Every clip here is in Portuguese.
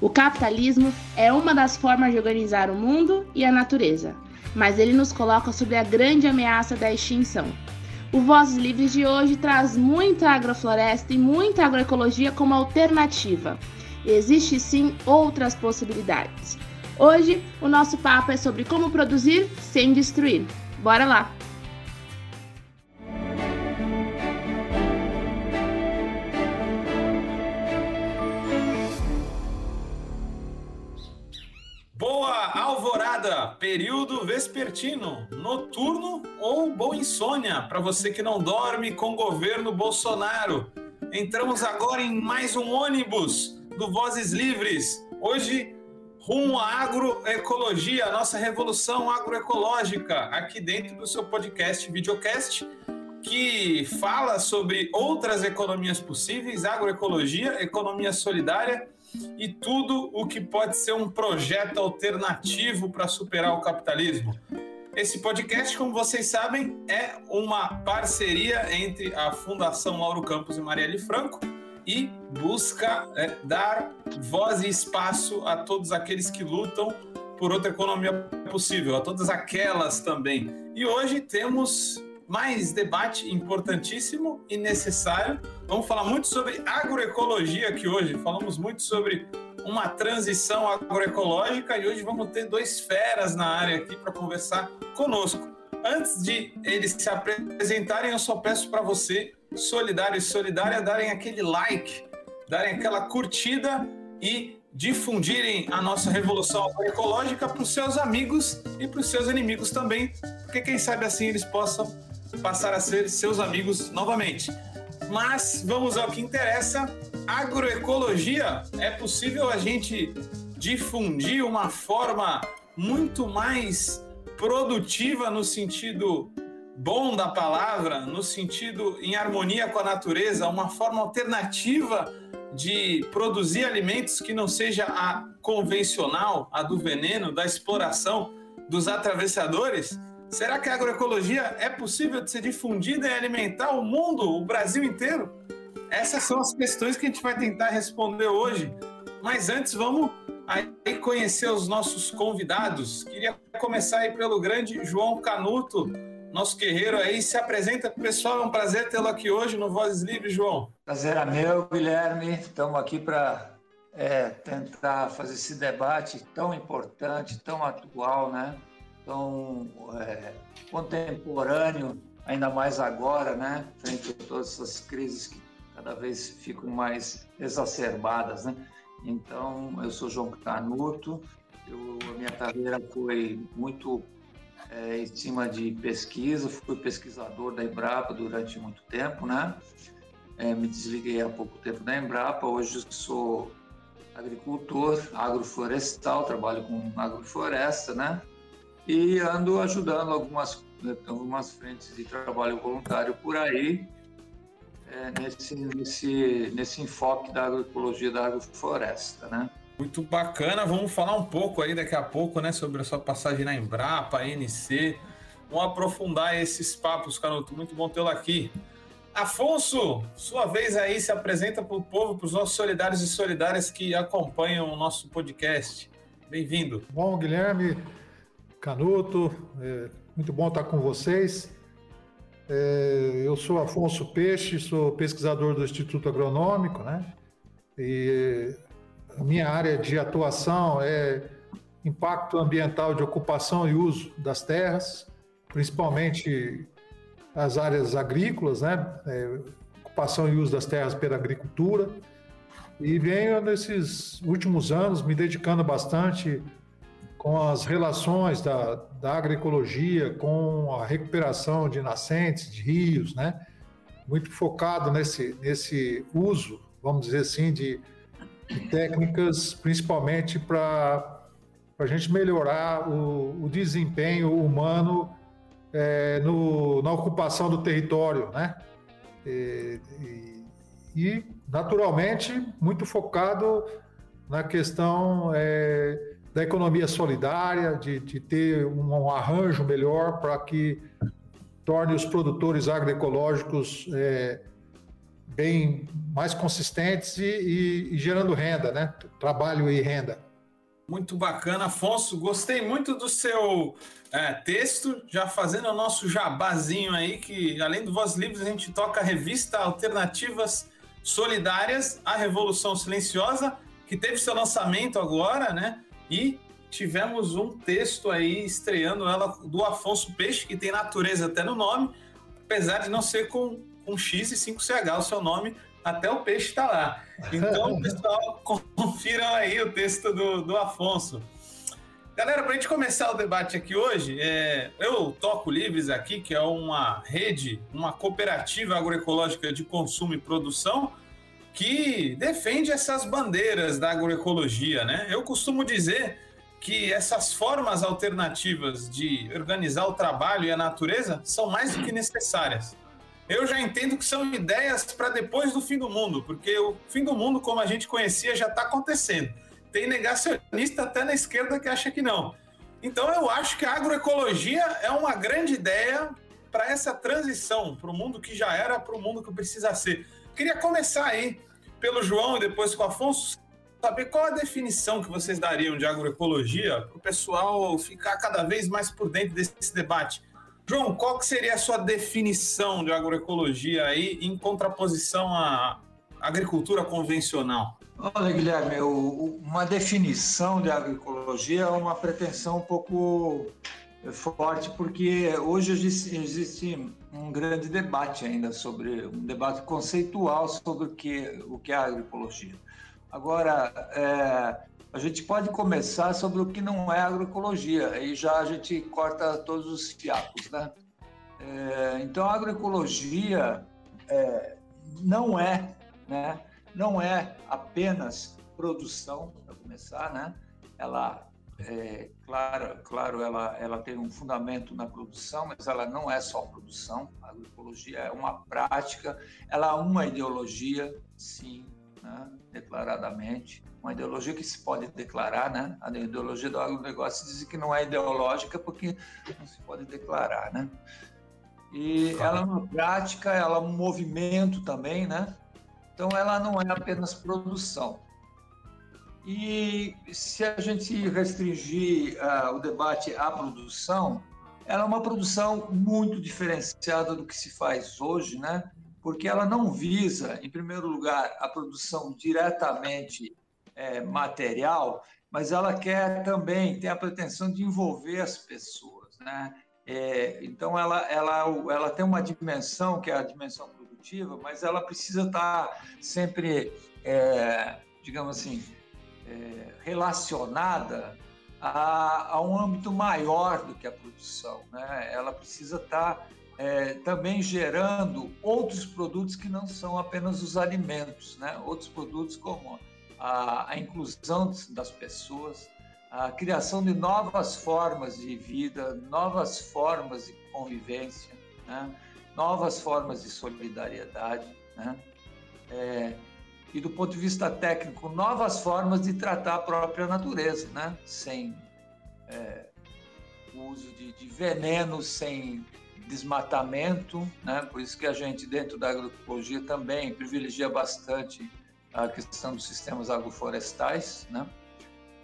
O capitalismo é uma das formas de organizar o mundo e a natureza, mas ele nos coloca sobre a grande ameaça da extinção. O Vozes Livres de hoje traz muita agrofloresta e muita agroecologia como alternativa. Existem sim outras possibilidades. Hoje, o nosso papo é sobre como produzir sem destruir. Bora lá! Período vespertino, noturno ou boa insônia para você que não dorme com o governo Bolsonaro. Entramos agora em mais um ônibus do Vozes Livres. Hoje, rumo à agroecologia, a nossa revolução agroecológica, aqui dentro do seu podcast Videocast, que fala sobre outras economias possíveis, agroecologia, economia solidária e tudo o que pode ser um projeto alternativo para superar o capitalismo. Esse podcast, como vocês sabem, é uma parceria entre a Fundação Lauro Campos e Marielle Franco e busca é, dar voz e espaço a todos aqueles que lutam por outra economia possível, a todas aquelas também. E hoje temos mais debate importantíssimo e necessário. Vamos falar muito sobre agroecologia aqui hoje. Falamos muito sobre uma transição agroecológica e hoje vamos ter dois feras na área aqui para conversar conosco. Antes de eles se apresentarem, eu só peço para você, solidário e solidária, darem aquele like, darem aquela curtida e difundirem a nossa revolução agroecológica para os seus amigos e para os seus inimigos também, porque quem sabe assim eles possam passar a ser seus amigos novamente. Mas vamos ao que interessa. Agroecologia é possível a gente difundir uma forma muito mais produtiva no sentido bom da palavra, no sentido em harmonia com a natureza, uma forma alternativa de produzir alimentos que não seja a convencional, a do veneno, da exploração dos atravessadores? Será que a agroecologia é possível de ser difundida e alimentar o mundo, o Brasil inteiro? Essas são as questões que a gente vai tentar responder hoje. Mas antes, vamos aí conhecer os nossos convidados. Queria começar aí pelo grande João Canuto, nosso guerreiro aí. Se apresenta pessoal, é um prazer tê-lo aqui hoje no Vozes Livres, João. Prazer é meu, Guilherme. Estamos aqui para é, tentar fazer esse debate tão importante, tão atual, né? Tão é, contemporâneo, ainda mais agora, né, frente a todas essas crises que cada vez ficam mais exacerbadas, né? Então, eu sou João Canuto, eu, a minha carreira foi muito é, em cima de pesquisa, fui pesquisador da Embrapa durante muito tempo, né? É, me desliguei há pouco tempo da Embrapa, hoje sou agricultor agroflorestal, trabalho com agrofloresta, né? E ando ajudando algumas, algumas frentes de trabalho voluntário por aí, é, nesse, nesse, nesse enfoque da agroecologia da agrofloresta, né? Muito bacana, vamos falar um pouco aí daqui a pouco, né, sobre a sua passagem na Embrapa, ANC, vamos aprofundar esses papos, Canuto, muito bom tê-lo aqui. Afonso, sua vez aí, se apresenta para o povo, para os nossos solidários e solidárias que acompanham o nosso podcast. Bem-vindo. Bom, Guilherme, Canuto, é muito bom estar com vocês. É, eu sou Afonso Peixe, sou pesquisador do Instituto Agronômico, né? E a minha área de atuação é impacto ambiental de ocupação e uso das terras, principalmente as áreas agrícolas, né? É, ocupação e uso das terras pela agricultura. E venho nesses últimos anos me dedicando bastante com as relações da, da agroecologia com a recuperação de nascentes, de rios, né? Muito focado nesse, nesse uso, vamos dizer assim, de, de técnicas, principalmente para a gente melhorar o, o desempenho humano é, no, na ocupação do território, né? E, e, naturalmente, muito focado na questão é, da economia solidária, de, de ter um, arranjo melhor para que torne os produtores agroecológicos é, bem, mais consistentes e, e, e gerando renda, né? Trabalho e renda. Muito bacana, Afonso. Gostei muito do seu é, texto, já fazendo o nosso jabazinho aí, que além do Voz Livres, a gente toca a revista Alternativas Solidárias, a Revolução Silenciosa, que teve seu lançamento agora, né? E tivemos um texto aí estreando ela do Afonso Peixe, que tem natureza até no nome, apesar de não ser com, com X e 5CH o seu nome, até o peixe está lá. Então, pessoal, confiram aí o texto do, do Afonso. Galera, para a gente começar o debate aqui hoje, é, eu toco Livres aqui, que é uma rede, uma cooperativa agroecológica de consumo e produção que defende essas bandeiras da agroecologia, né? Eu costumo dizer que essas formas alternativas de organizar o trabalho e a natureza são mais do que necessárias eu já entendo que são ideias para depois do fim do mundo, porque o fim do mundo, como a gente conhecia, já está acontecendo. Tem negacionista até na esquerda que acha que não. Então eu acho que a agroecologia é uma grande ideia para essa transição, para o mundo que já era, para o mundo que precisa ser. Queria começar aí pelo João e depois com o Afonso, saber qual a definição que vocês dariam de agroecologia para o pessoal ficar cada vez mais por dentro desse debate. João, qual que seria a sua definição de agroecologia aí em contraposição à agricultura convencional? Olha, Guilherme, uma definição de agroecologia é uma pretensão um pouco forte, porque hoje existe um grande debate ainda sobre, um debate conceitual sobre o que, o que é agroecologia. Agora, é, a gente pode começar sobre o que não é agroecologia, aí já a gente corta todos os fiapos, né? É, então, agroecologia é, não é, né? Não é apenas produção, para começar, né? Ela, é, claro, claro, ela, ela tem um fundamento na produção, mas ela não é só produção. A agroecologia é uma prática, ela é uma ideologia, sim, né? declaradamente uma ideologia que se pode declarar, né? A ideologia do agronegócio diz que não é ideológica porque não se pode declarar, né? E ela é uma prática, ela é um movimento também, né? Então ela não é apenas produção. E se a gente restringir uh, o debate à produção, ela é uma produção muito diferenciada do que se faz hoje, né? Porque ela não visa, em primeiro lugar, a produção diretamente é, material, mas ela quer também, tem a pretensão de envolver as pessoas, né? É, então, ela, ela, ela tem uma dimensão, que é a dimensão produtiva, mas ela precisa estar sempre, é, digamos assim, é, relacionada a, a, um âmbito maior do que a produção. Né? Ela precisa estar é, também gerando outros produtos que não são apenas os alimentos, né? outros produtos como a, a inclusão das pessoas, a criação de novas formas de vida, novas formas de convivência, né? novas formas de solidariedade, né? É, e do ponto de vista técnico, novas formas de tratar a própria natureza, né? sem é, uso de, de venenos, sem desmatamento, né? por isso que a gente, dentro da agroecologia, também privilegia bastante a questão dos sistemas agroflorestais, né?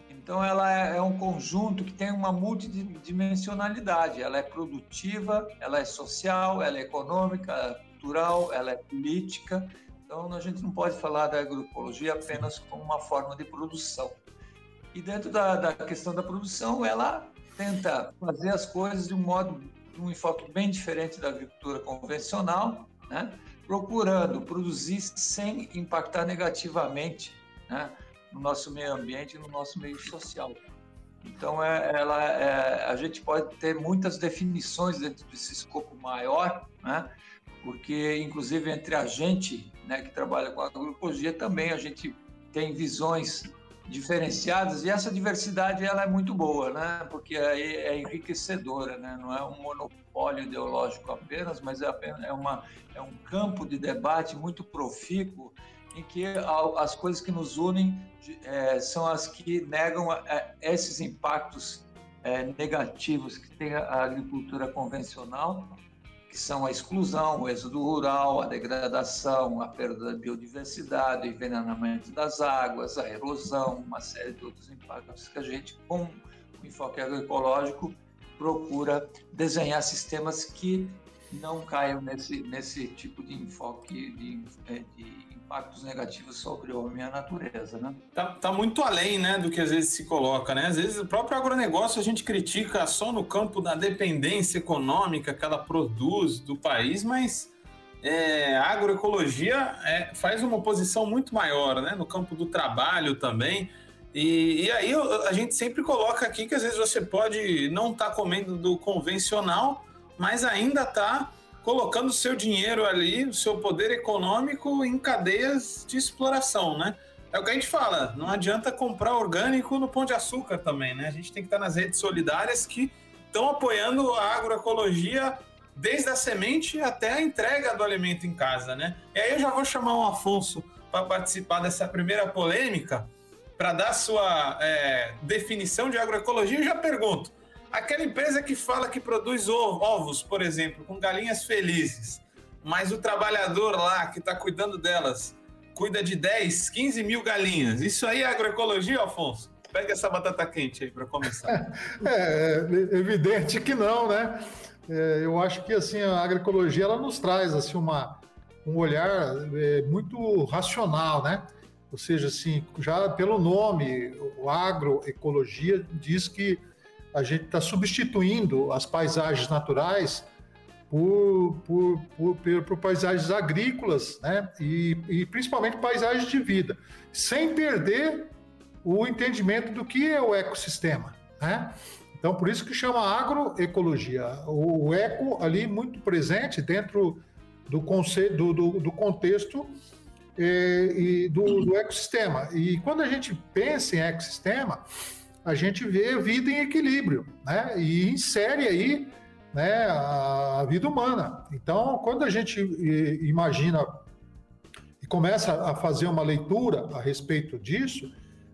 Então, ela é, é um conjunto que tem uma multidimensionalidade. Ela é produtiva, ela é social, ela é econômica, ela é cultural, ela é política. Então, a gente não pode falar da agroecologia apenas como uma forma de produção. E dentro da, da questão da produção, ela tenta fazer as coisas de um modo, de um enfoque bem diferente da agricultura convencional, né? procurando produzir sem impactar negativamente né, no nosso meio ambiente e no nosso meio social. Então, é, ela, é, a gente pode ter muitas definições dentro desse escopo maior, né, porque, inclusive, entre a gente né, que trabalha com agroecologia, também a gente tem visões diferenciadas e essa diversidade ela é muito boa, né? Porque é, é enriquecedora, né? Não é um monopólio ideológico apenas, mas é apenas é uma é um campo de debate muito profícuo em que as coisas que nos unem é, são as que negam esses impactos é, negativos que tem a agricultura convencional, que são a exclusão, o êxodo rural, a degradação, a perda da biodiversidade, o envenenamento das águas, a erosão, uma série de outros impactos que a gente, com o enfoque agroecológico, procura desenhar sistemas que não caiam nesse, nesse tipo de enfoque de, é, de impactos negativos sobre o homem e a natureza, né? Tá, tá, muito além, né, do que às vezes se coloca, né? Às vezes o próprio agronegócio a gente critica só no campo da dependência econômica que ela produz do país, mas é, a agroecologia é, faz uma oposição muito maior, né, no campo do trabalho também. E, e, aí a gente sempre coloca aqui que às vezes você pode não estar tá comendo do convencional, mas ainda está colocando o seu dinheiro ali, o seu poder econômico em cadeias de exploração, né? É o que a gente fala, não adianta comprar orgânico no Pão de Açúcar também, né? A gente tem que estar nas redes solidárias que estão apoiando a agroecologia desde a semente até a entrega do alimento em casa, né? E aí eu já vou chamar o Afonso para participar dessa primeira polêmica, para dar sua é, definição de agroecologia. Eu já pergunto, Aquela empresa que fala que produz ovos, por exemplo, com galinhas felizes, mas o trabalhador lá que está cuidando delas cuida de 10, 15 mil galinhas. Isso aí é agroecologia, Afonso? Pega essa batata quente aí para começar. É, é, evidente que não, né? É, eu acho que assim a agroecologia ela nos traz assim uma um olhar é, muito racional, né? Ou seja, assim, já pelo nome, o agroecologia diz que a gente está substituindo as paisagens naturais por, por, por, por, paisagens agrícolas, né? E, e, principalmente paisagens de vida, sem perder o entendimento do que é o ecossistema, né? Então, por isso que chama agroecologia. O, eco ali muito presente dentro do, conceito, do, do, do contexto eh, e do, do ecossistema. E quando a gente pensa em ecossistema, a gente vê vida em equilíbrio, né? E insere aí né, a vida humana. Então, quando a gente imagina e começa a fazer uma leitura a respeito disso,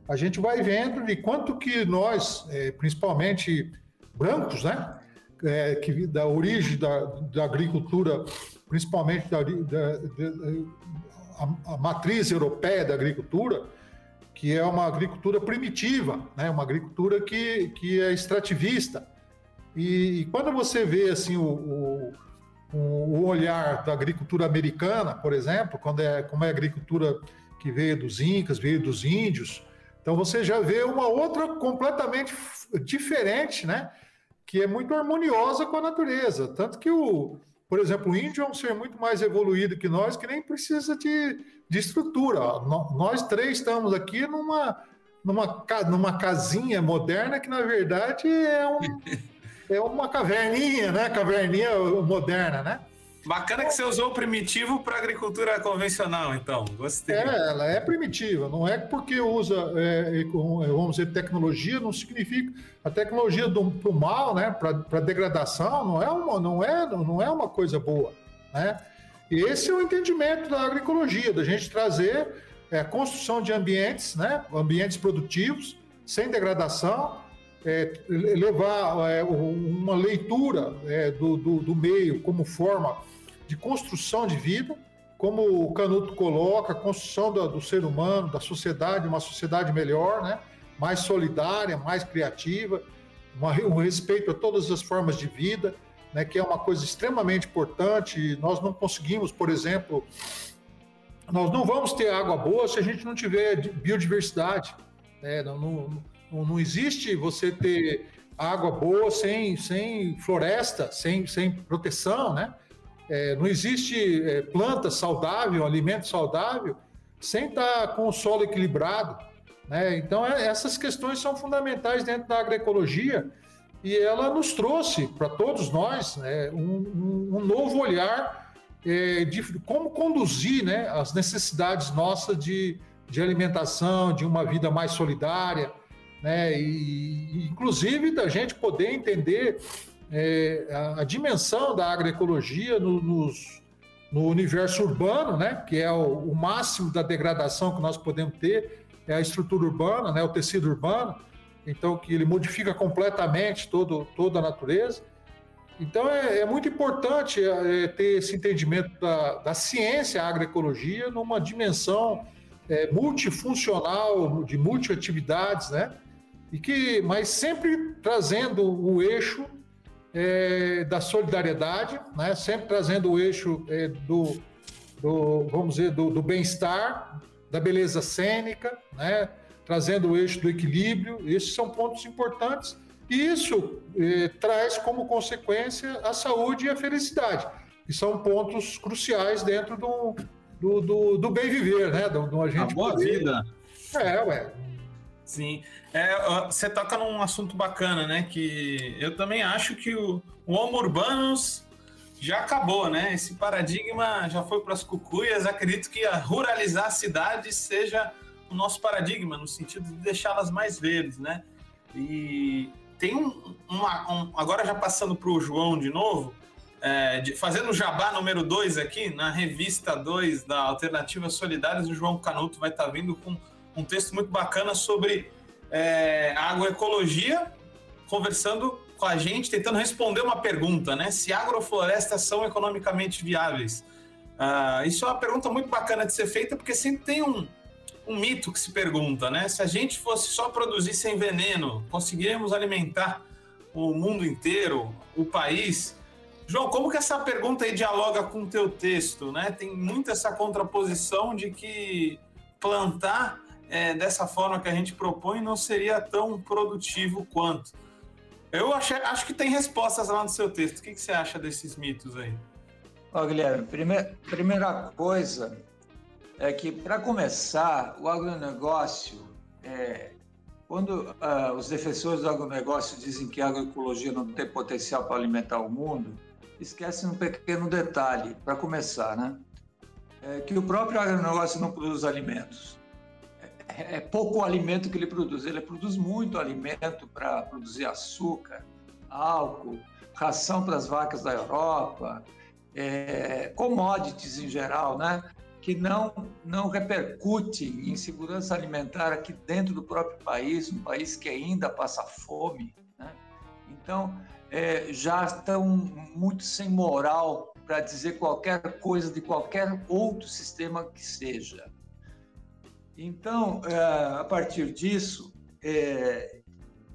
a gente vai vendo de quanto que nós, é, principalmente brancos, né, é, que da origem da, da agricultura, principalmente da, da, da a, a matriz europeia da agricultura, que é uma agricultura primitiva, né? uma agricultura que, que é extrativista. E, e quando você vê assim o, o, o, olhar da agricultura americana, por exemplo, quando é, como é a agricultura que veio dos incas, veio dos índios, então você já vê uma outra completamente diferente, né? que é muito harmoniosa com a natureza. Tanto que o, por exemplo, o índio é um ser muito mais evoluído que nós, que nem precisa de, de estrutura. Nós três estamos aqui numa, numa, numa casinha moderna que, na verdade, é, um, é uma caverninha, né? Caverninha moderna, né? Bacana que você usou o primitivo para agricultura convencional, então. Gostei. É, ela é primitiva. Não é porque usa, é, vamos dizer, tecnologia, não significa. A tecnologia para o mal, né, para degradação, não é, uma, não, é, não é uma coisa boa. Né? Esse é o entendimento da agroecologia, da gente trazer é, construção de ambientes, né, ambientes produtivos, sem degradação, é, levar é, uma leitura é, do, do, do, meio como forma de construção de vida, como o Canuto coloca, a construção do, do ser humano, da sociedade, uma sociedade melhor, né? mais solidária, mais criativa, uma, um respeito a todas as formas de vida, né? que é uma coisa extremamente importante. Nós não conseguimos, por exemplo, nós não vamos ter água boa se a gente não tiver biodiversidade. Né? Não, não, não existe você ter água boa sem, sem floresta, sem, sem proteção, né? É, não existe é, planta saudável, alimento saudável, sem estar com o solo equilibrado. Né? Então, é, essas questões são fundamentais dentro da agroecologia e ela nos trouxe, para todos nós, né, um, um, novo olhar é, de como conduzir né, as necessidades nossas de, de alimentação, de uma vida mais solidária, né, e, inclusive da gente poder entender é, a, a, dimensão da agroecologia no, nos, no universo urbano, né, que é o, o, máximo da degradação que nós podemos ter, é a estrutura urbana, né, o tecido urbano, então que ele modifica completamente todo, toda a natureza. Então é, é muito importante é, ter esse entendimento da, da, ciência, agroecologia, numa dimensão é, multifuncional, de multiatividades, né? E que, mas sempre trazendo o eixo é, da solidariedade, né? Sempre trazendo o eixo é, do, do, vamos dizer, do, do bem-estar, da beleza cênica, né? Trazendo o eixo do equilíbrio. Esses são pontos importantes e isso eh, traz como consequência a saúde e a felicidade, que são pontos cruciais dentro do, do, do, do bem viver, né? Do, do a gente a boa poder... vida. É, ué. Sim. É, você toca num assunto bacana, né? Que eu também acho que o, o Homo Urbanus já acabou, né? Esse paradigma já foi para as cucuias. Acredito que a ruralizar cidades seja o nosso paradigma, no sentido de deixá-las mais verdes, né? E tem um, uma, um agora já passando para o João de novo, é, de, fazendo o jabá número 2 aqui, na revista 2 da Alternativas Solidárias, o João Canuto vai estar tá vindo com um texto muito bacana sobre é, agroecologia, conversando com a gente, tentando responder uma pergunta, né? Se agroflorestas são economicamente viáveis. Uh, isso é uma pergunta muito bacana de ser feita, porque sempre tem um, um mito que se pergunta, né? Se a gente fosse só produzir sem veneno, conseguiríamos alimentar o mundo inteiro, o país? João, como que essa pergunta aí dialoga com o teu texto, né? Tem muito essa contraposição de que plantar é, dessa forma que a gente propõe não seria tão produtivo quanto. Eu acho, acho que tem respostas lá no seu texto. O que, que você acha desses mitos aí? Ó, Guilherme, primeira coisa, é que, para começar, o agronegócio, é, quando uh, os defensores do agronegócio dizem que a agroecologia não tem potencial para alimentar o mundo, esquecem um pequeno detalhe, para começar, né? É que o próprio agronegócio não produz alimentos. É, é pouco alimento que ele produz. Ele produz muito alimento para produzir açúcar, álcool, ração para as vacas da Europa, é, commodities em geral, né? Que não, não repercute em segurança alimentar aqui dentro do próprio país, um país que ainda passa fome. Né? Então, é, já estão muito sem moral para dizer qualquer coisa de qualquer outro sistema que seja. Então, é, a partir disso, é,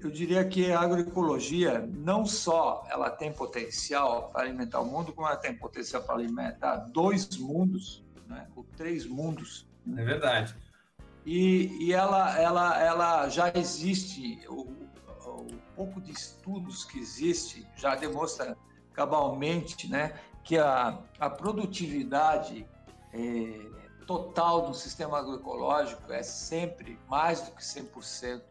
eu diria que a agroecologia não só ela tem potencial para alimentar o mundo, como ela tem potencial para alimentar dois mundos, né? ou três mundos. É verdade. E, e ela, ela, ela já existe, o, o, pouco de estudos que existe já demonstra cabalmente né, que a, a produtividade é, total do sistema agroecológico é sempre mais do que 100%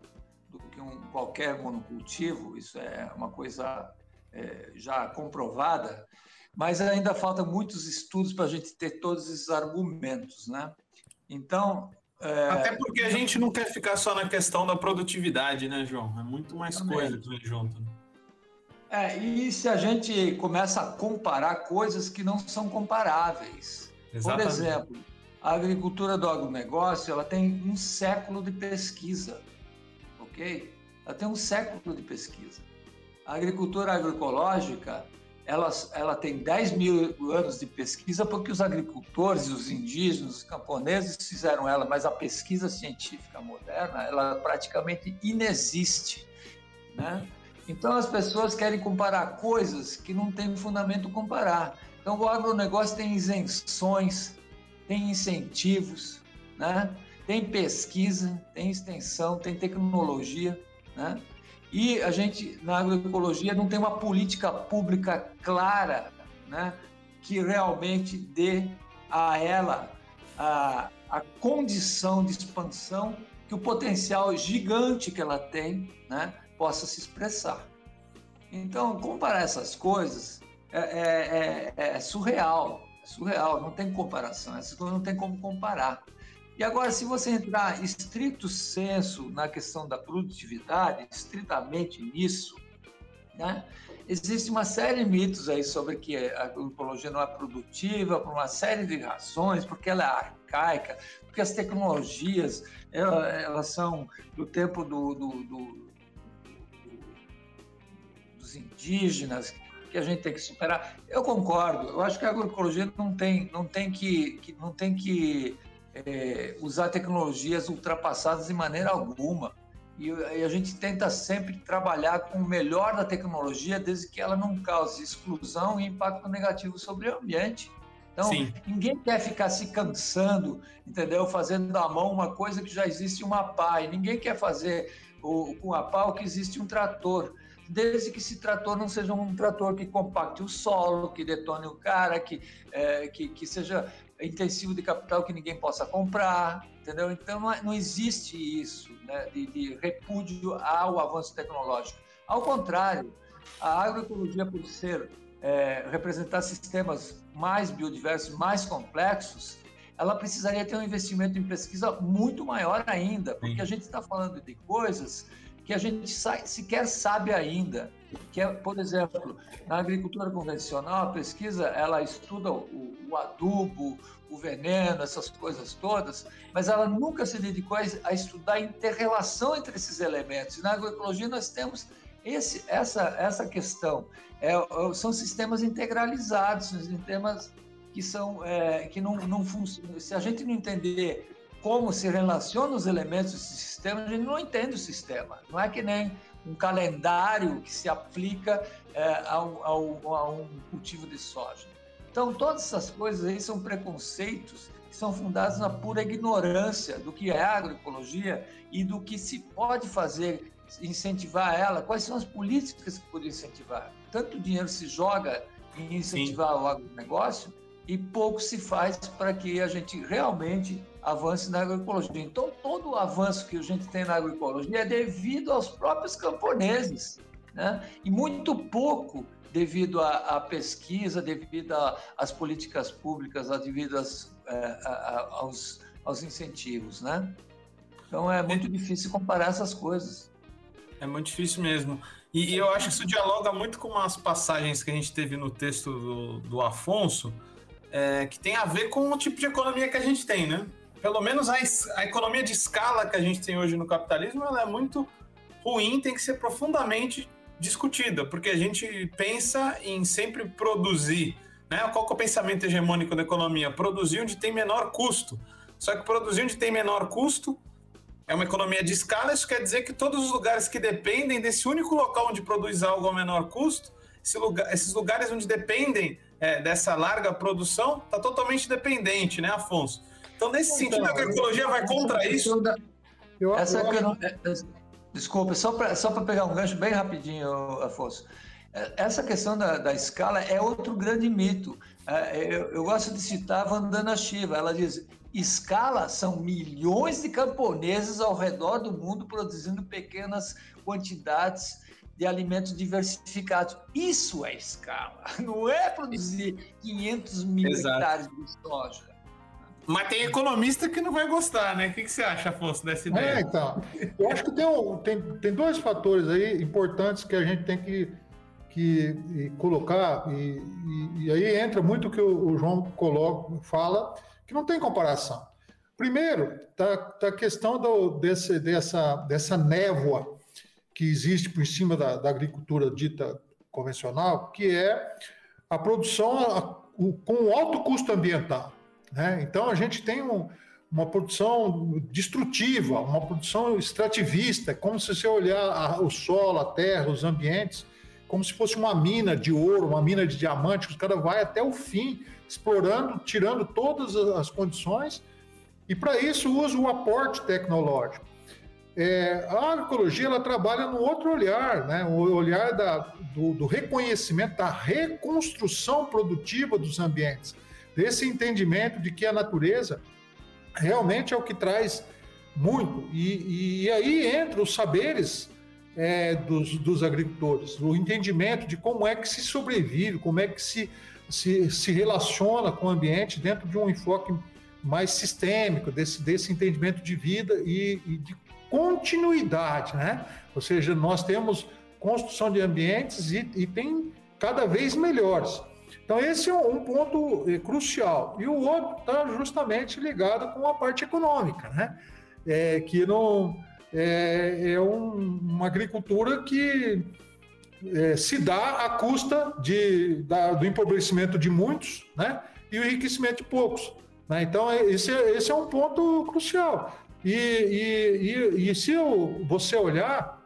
do que um, qualquer monocultivo, isso é uma coisa é, já comprovada, mas ainda falta muitos estudos para a gente ter todos esses argumentos, né? Então é... até porque a gente não quer ficar só na questão da produtividade, né, João? É muito mais Também. coisa que vem junto. Né? É, e se a gente começa a comparar coisas que não são comparáveis, Exatamente. por exemplo, a agricultura do agronegócio ela tem um século de pesquisa, ok? Ela tem um século de pesquisa. A agricultura agroecológica ela, ela tem 10 mil anos de pesquisa porque os agricultores, os indígenas, os camponeses fizeram ela, mas a pesquisa científica moderna, ela praticamente inexiste, né? Então as pessoas querem comparar coisas que não tem fundamento comparar. Então o agronegócio tem isenções, tem incentivos, né? tem pesquisa, tem extensão, tem tecnologia, né? E a gente, na agroecologia, não tem uma política pública clara né, que realmente dê a ela a, a condição de expansão que o potencial gigante que ela tem né, possa se expressar. Então, comparar essas coisas é, é, é, é surreal, é surreal, não tem comparação, essas coisas não tem como comparar. E agora, se você entrar estrito senso na questão da produtividade, estritamente nisso, né, existe uma série de mitos aí sobre que a agroecologia não é produtiva por uma série de razões, porque ela é arcaica, porque as tecnologias elas são do tempo do, do, do, dos indígenas, que a gente tem que superar. Eu concordo. Eu acho que a agroecologia não tem, não tem que, que não tem que é, usar tecnologias ultrapassadas de maneira alguma. E, e, a gente tenta sempre trabalhar com o melhor da tecnologia, desde que ela não cause exclusão e impacto negativo sobre o ambiente. Então, Sim. ninguém quer ficar se cansando, entendeu? Fazendo à mão uma coisa que já existe uma pá, e ninguém quer fazer o, com a pá o que existe um trator. Desde que esse trator não seja um trator que compacte o solo, que detone o cara, que, é, que, que seja intensivo de capital que ninguém possa comprar, entendeu? Então, não, é, não existe isso né, de, de repúdio ao avanço tecnológico. Ao contrário, a agroecologia, por ser é, representar sistemas mais biodiversos, mais complexos, ela precisaria ter um investimento em pesquisa muito maior ainda, porque Sim. a gente está falando de coisas que a gente sequer sabe ainda. Que é, por exemplo, na agricultura convencional, a pesquisa ela estuda o, o adubo, o veneno, essas coisas todas, mas ela nunca se dedicou a estudar a interrelação entre esses elementos. Na agroecologia nós temos esse, essa, essa questão é, é, são sistemas integralizados, sistemas que são é, que não, não funcionam. Se a gente não entender como se relacionam os elementos desse sistema, a gente não entende o sistema. Não é que nem um calendário que se aplica é, ao, ao, a um cultivo de soja. Então, todas essas coisas aí são preconceitos que são fundados na pura ignorância do que é agroecologia e do que se pode fazer incentivar ela, quais são as políticas que podem incentivar? Tanto dinheiro se joga em incentivar Sim. o agronegócio e pouco se faz para que a gente realmente avance na agroecologia. Então, todo o avanço que a gente tem na agroecologia é devido aos próprios camponeses, né? e muito pouco devido à, pesquisa, devido às políticas públicas, devido às, é, aos, aos incentivos. Né? Então, é muito difícil comparar essas coisas. É muito difícil mesmo. E, e, eu acho que isso dialoga muito com umas passagens que a gente teve no texto do, do Afonso, é, que tem a ver com o tipo de economia que a gente tem, né? Pelo menos a, a economia de escala que a gente tem hoje no capitalismo, ela é muito ruim, tem que ser profundamente discutida, porque a gente pensa em sempre produzir, né? Qual é o pensamento hegemônico da economia? Produzir onde tem menor custo. Só que produzir onde tem menor custo é uma economia de escala, isso quer dizer que todos os lugares que dependem desse único local onde produz algo ao menor custo, esse lugar, esses lugares onde dependem é, dessa larga produção, está totalmente dependente, né, Afonso? Então, nesse então, sentido, a agroecologia vai contra isso. Eu, essa eu, é, é, desculpa, só para só pegar um gancho bem rapidinho, Afonso. Essa questão da, da escala é outro grande mito. Eu, eu gosto de citar a Vandana Shiva. Ela diz: Escala são milhões de camponeses ao redor do mundo produzindo pequenas quantidades de alimentos diversificados. Isso é escala, não é produzir 500 mil Exato. hectares de soja. Mas tem economista que não vai gostar, né? O que, que você acha, Afonso, dessa ideia? É, então. Eu acho que tem, um, tem, tem dois fatores aí importantes que a gente tem que, que colocar, e, e, e aí entra muito o que o, o João coloca, fala, que não tem comparação. Primeiro, está tá a questão do, desse, dessa, dessa névoa que existe por cima da, da agricultura dita convencional, que é a produção a, o, com alto custo ambiental. Né? Então, a gente tem um, uma produção destrutiva, uma produção extrativista, como se você olhar a, o solo, a terra, os ambientes, como se fosse uma mina de ouro, uma mina de diamante, os caras vai até o fim explorando, tirando todas as condições, e para isso usa o aporte tecnológico. É, a agroecologia ela trabalha no outro olhar, né? o olhar da, do, do, reconhecimento, da reconstrução produtiva dos ambientes, desse entendimento de que a natureza realmente é o que traz muito. E, e aí entra os saberes é, dos, dos agricultores, o entendimento de como é que se sobrevive, como é que se se, se relaciona com o ambiente dentro de um enfoque mais sistêmico, desse, desse entendimento de vida e, e de continuidade, né? Ou seja, nós temos construção de ambientes e, e tem cada vez melhores. Então, esse é um ponto é, crucial. E o outro está justamente ligado com a parte econômica, né? É, que não, é, é um, uma agricultura que é, se dá à custa de, da, do empobrecimento de muitos né, e o enriquecimento de poucos. Né? Então, é, esse, é, esse é um ponto crucial. E, e, e, e se você olhar,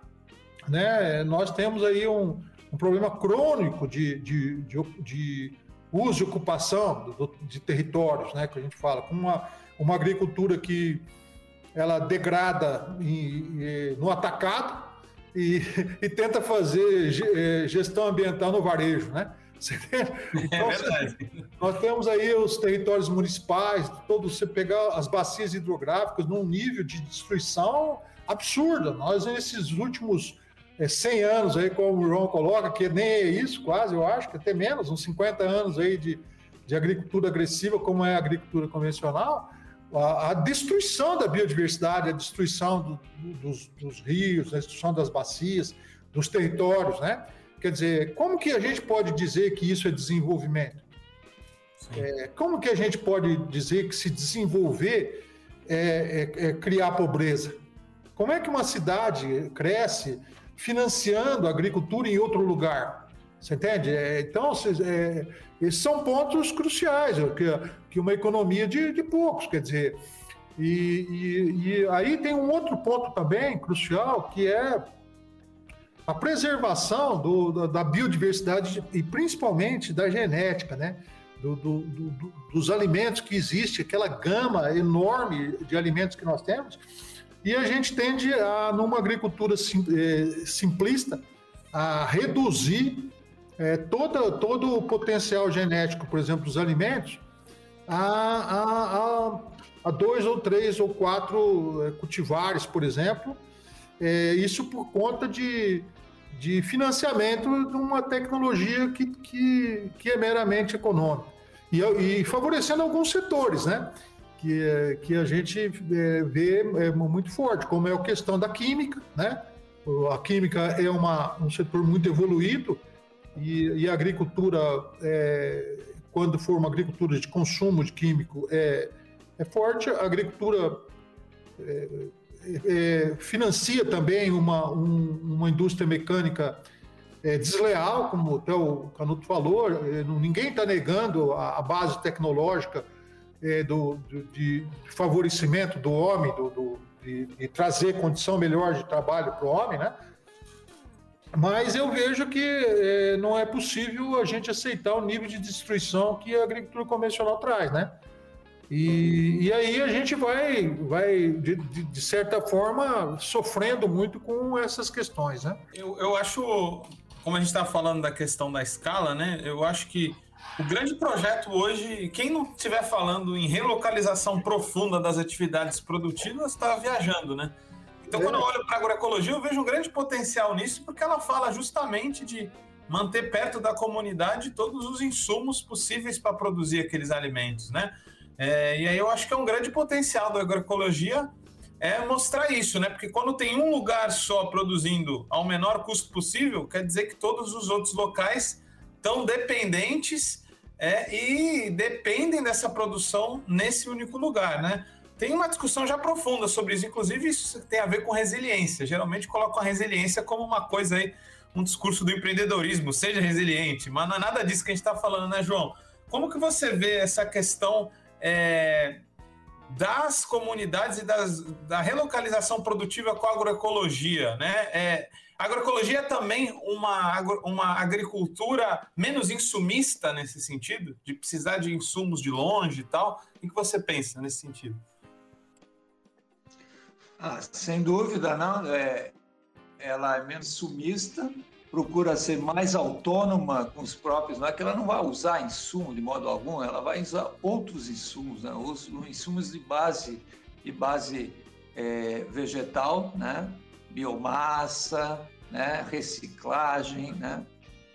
né, nós temos aí um, um problema crônico de, de, de, de uso e ocupação do, de territórios, né, que a gente fala, com uma, uma agricultura que ela degrada em, em, no atacado e, e, tenta fazer é, gestão ambiental no varejo, né? É então, é verdade. Nós temos aí os territórios municipais, todos você pegar as bacias hidrográficas num nível de destruição absurda. Nós nesses últimos 100 anos aí, como o João coloca, que nem é isso quase, eu acho, que até menos, uns 50 anos aí de, de agricultura agressiva, como é a agricultura convencional, a, a destruição da biodiversidade, a destruição do, do, dos, dos rios, a destruição das bacias, dos territórios, né? Quer dizer, como que a gente pode dizer que isso é desenvolvimento? É, como que a gente pode dizer que se desenvolver é, é, é, criar pobreza? Como é que uma cidade cresce financiando a agricultura em outro lugar? Você entende? É, então, é, esses são pontos cruciais, que, que uma economia de, de poucos, quer dizer. E, e, e aí tem um outro ponto também crucial, que é a preservação do, da biodiversidade e principalmente da genética, né? Do, do, dos alimentos que existe, aquela gama enorme de alimentos que nós temos, e a gente tende a, numa agricultura sim, é, simplista, a reduzir é, toda, todo o potencial genético, por exemplo, dos alimentos, a, a, a, a dois ou três ou quatro é, cultivares, por exemplo. Isso por conta de, de financiamento de uma tecnologia que, que, que é meramente econômica. E, e, favorecendo alguns setores, né? Que, é, que a gente é, vê é, muito forte, como é a questão da química, né? A química é uma, um setor muito evoluído, e, e a agricultura, é, quando for uma agricultura de consumo de químico, é, é forte. A agricultura é, é, financia também uma, um, uma indústria mecânica desleal, como até o Canuto falou. Ninguém está negando a, a, base tecnológica do, do, de favorecimento do homem, do, do de, de, trazer condição melhor de trabalho para o homem, né? Mas eu vejo que é, não é possível a gente aceitar o nível de destruição que a agricultura convencional traz, né? E, e aí a gente vai, vai de, de, certa forma, sofrendo muito com essas questões, né? Eu, eu acho, como a gente está falando da questão da escala, né? Eu acho que o grande projeto hoje, quem não estiver falando em relocalização profunda das atividades produtivas, está viajando, né? Então, quando eu olho para a agroecologia, eu vejo um grande potencial nisso, porque ela fala justamente de manter perto da comunidade todos os insumos possíveis para produzir aqueles alimentos, né? É, e aí eu acho que é um grande potencial da agroecologia é mostrar isso, né? Porque quando tem um lugar só produzindo ao menor custo possível, quer dizer que todos os outros locais estão dependentes é, e dependem dessa produção nesse único lugar, né? Tem uma discussão já profunda sobre isso, inclusive isso tem a ver com resiliência. Geralmente colocam a resiliência como uma coisa aí, um discurso do empreendedorismo, seja resiliente, mas não é nada disso que a gente está falando, né, João? Como que você vê essa questão é, das comunidades e das, da relocalização produtiva com a agroecologia, né? É, agroecologia é também uma, uma agricultura menos insumista nesse sentido, de precisar de insumos de longe e tal. O que você pensa nesse sentido? Ah, sem dúvida, não. É, ela é menos sumista, procura ser mais autônoma com os próprios, não é que ela não vai usar insumo de modo algum, ela vai usar outros insumos, né? os, insumos de base, de base é, vegetal, né? Biomassa, né? reciclagem, né?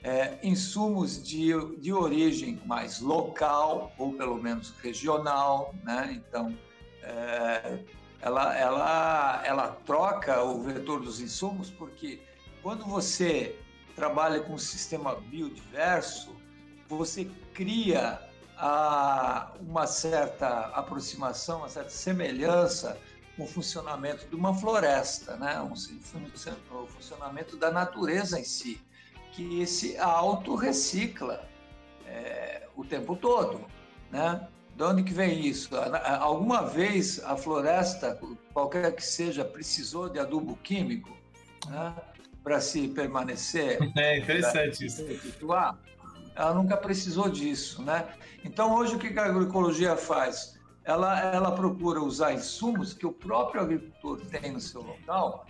É, insumos de, de origem mais local ou pelo menos regional, né? então é, ela, ela, ela troca o vetor dos insumos, porque quando você trabalha com um sistema biodiverso, você cria a, uma certa aproximação, uma certa semelhança o funcionamento de uma floresta, né? um, o funcionamento da natureza em si. que se autorrecicla é, o tempo todo, né? De onde que vem isso? Alguma vez a floresta, qualquer que seja, precisou de adubo químico né, para se permanecer? É interessante isso. Ela nunca precisou disso, né? Então hoje o que a agroecologia faz? Ela, ela procura usar insumos que o próprio agricultor tem no seu local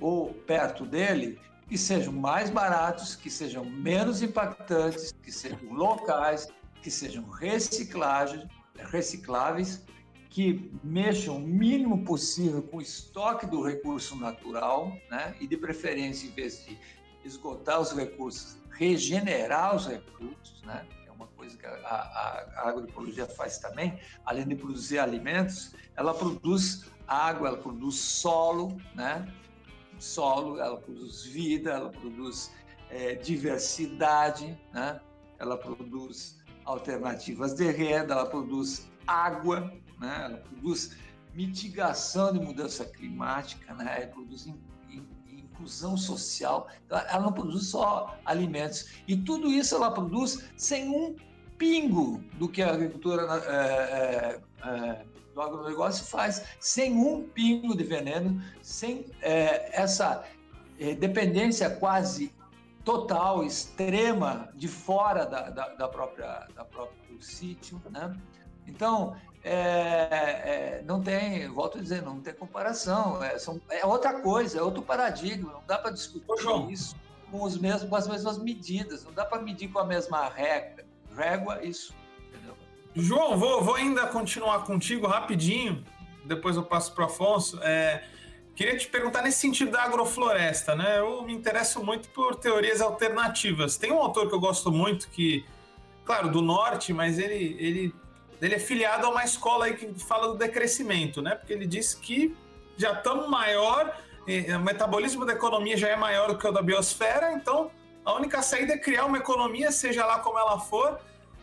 ou perto dele que sejam mais baratos, que sejam menos impactantes, que sejam locais, que sejam recicláveis, que mexam o mínimo possível com o estoque do recurso natural, né? e de preferência, em vez de esgotar os recursos, regenerar os recursos, né? Coisa que a, a, a agroecologia faz também, além de produzir alimentos, ela produz água, ela produz solo, né? solo, ela produz vida, ela produz é, diversidade, né? ela produz alternativas de renda, ela produz água, né? ela produz mitigação de mudança climática, né? ela produz in, in, inclusão social, então, ela não produz só alimentos. E tudo isso ela produz sem um pingo do que a agricultura é, é, é, do agronegócio faz, sem um pingo de veneno, sem é, essa é, dependência quase total, extrema, de fora da, da, da própria da próprio sítio, né? Então, é, é, não tem, volto a dizer, não tem comparação, é, são, é outra coisa, é outro paradigma, não dá para discutir Ô, isso com, os mesmos, com as mesmas medidas, não dá para medir com a mesma regra, régua, isso. Entendeu? João, vou, vou ainda continuar contigo rapidinho, depois eu passo para o Afonso. É, Queria te perguntar nesse sentido da agrofloresta, né? Eu me interesso muito por teorias alternativas. Tem um autor que eu gosto muito que, claro, do norte, mas ele, ele, ele é filiado a uma escola aí que fala do decrescimento, né? Porque ele diz que já estamos maior, o metabolismo da economia já é maior do que o da biosfera, então a única saída é criar uma economia, seja lá como ela for,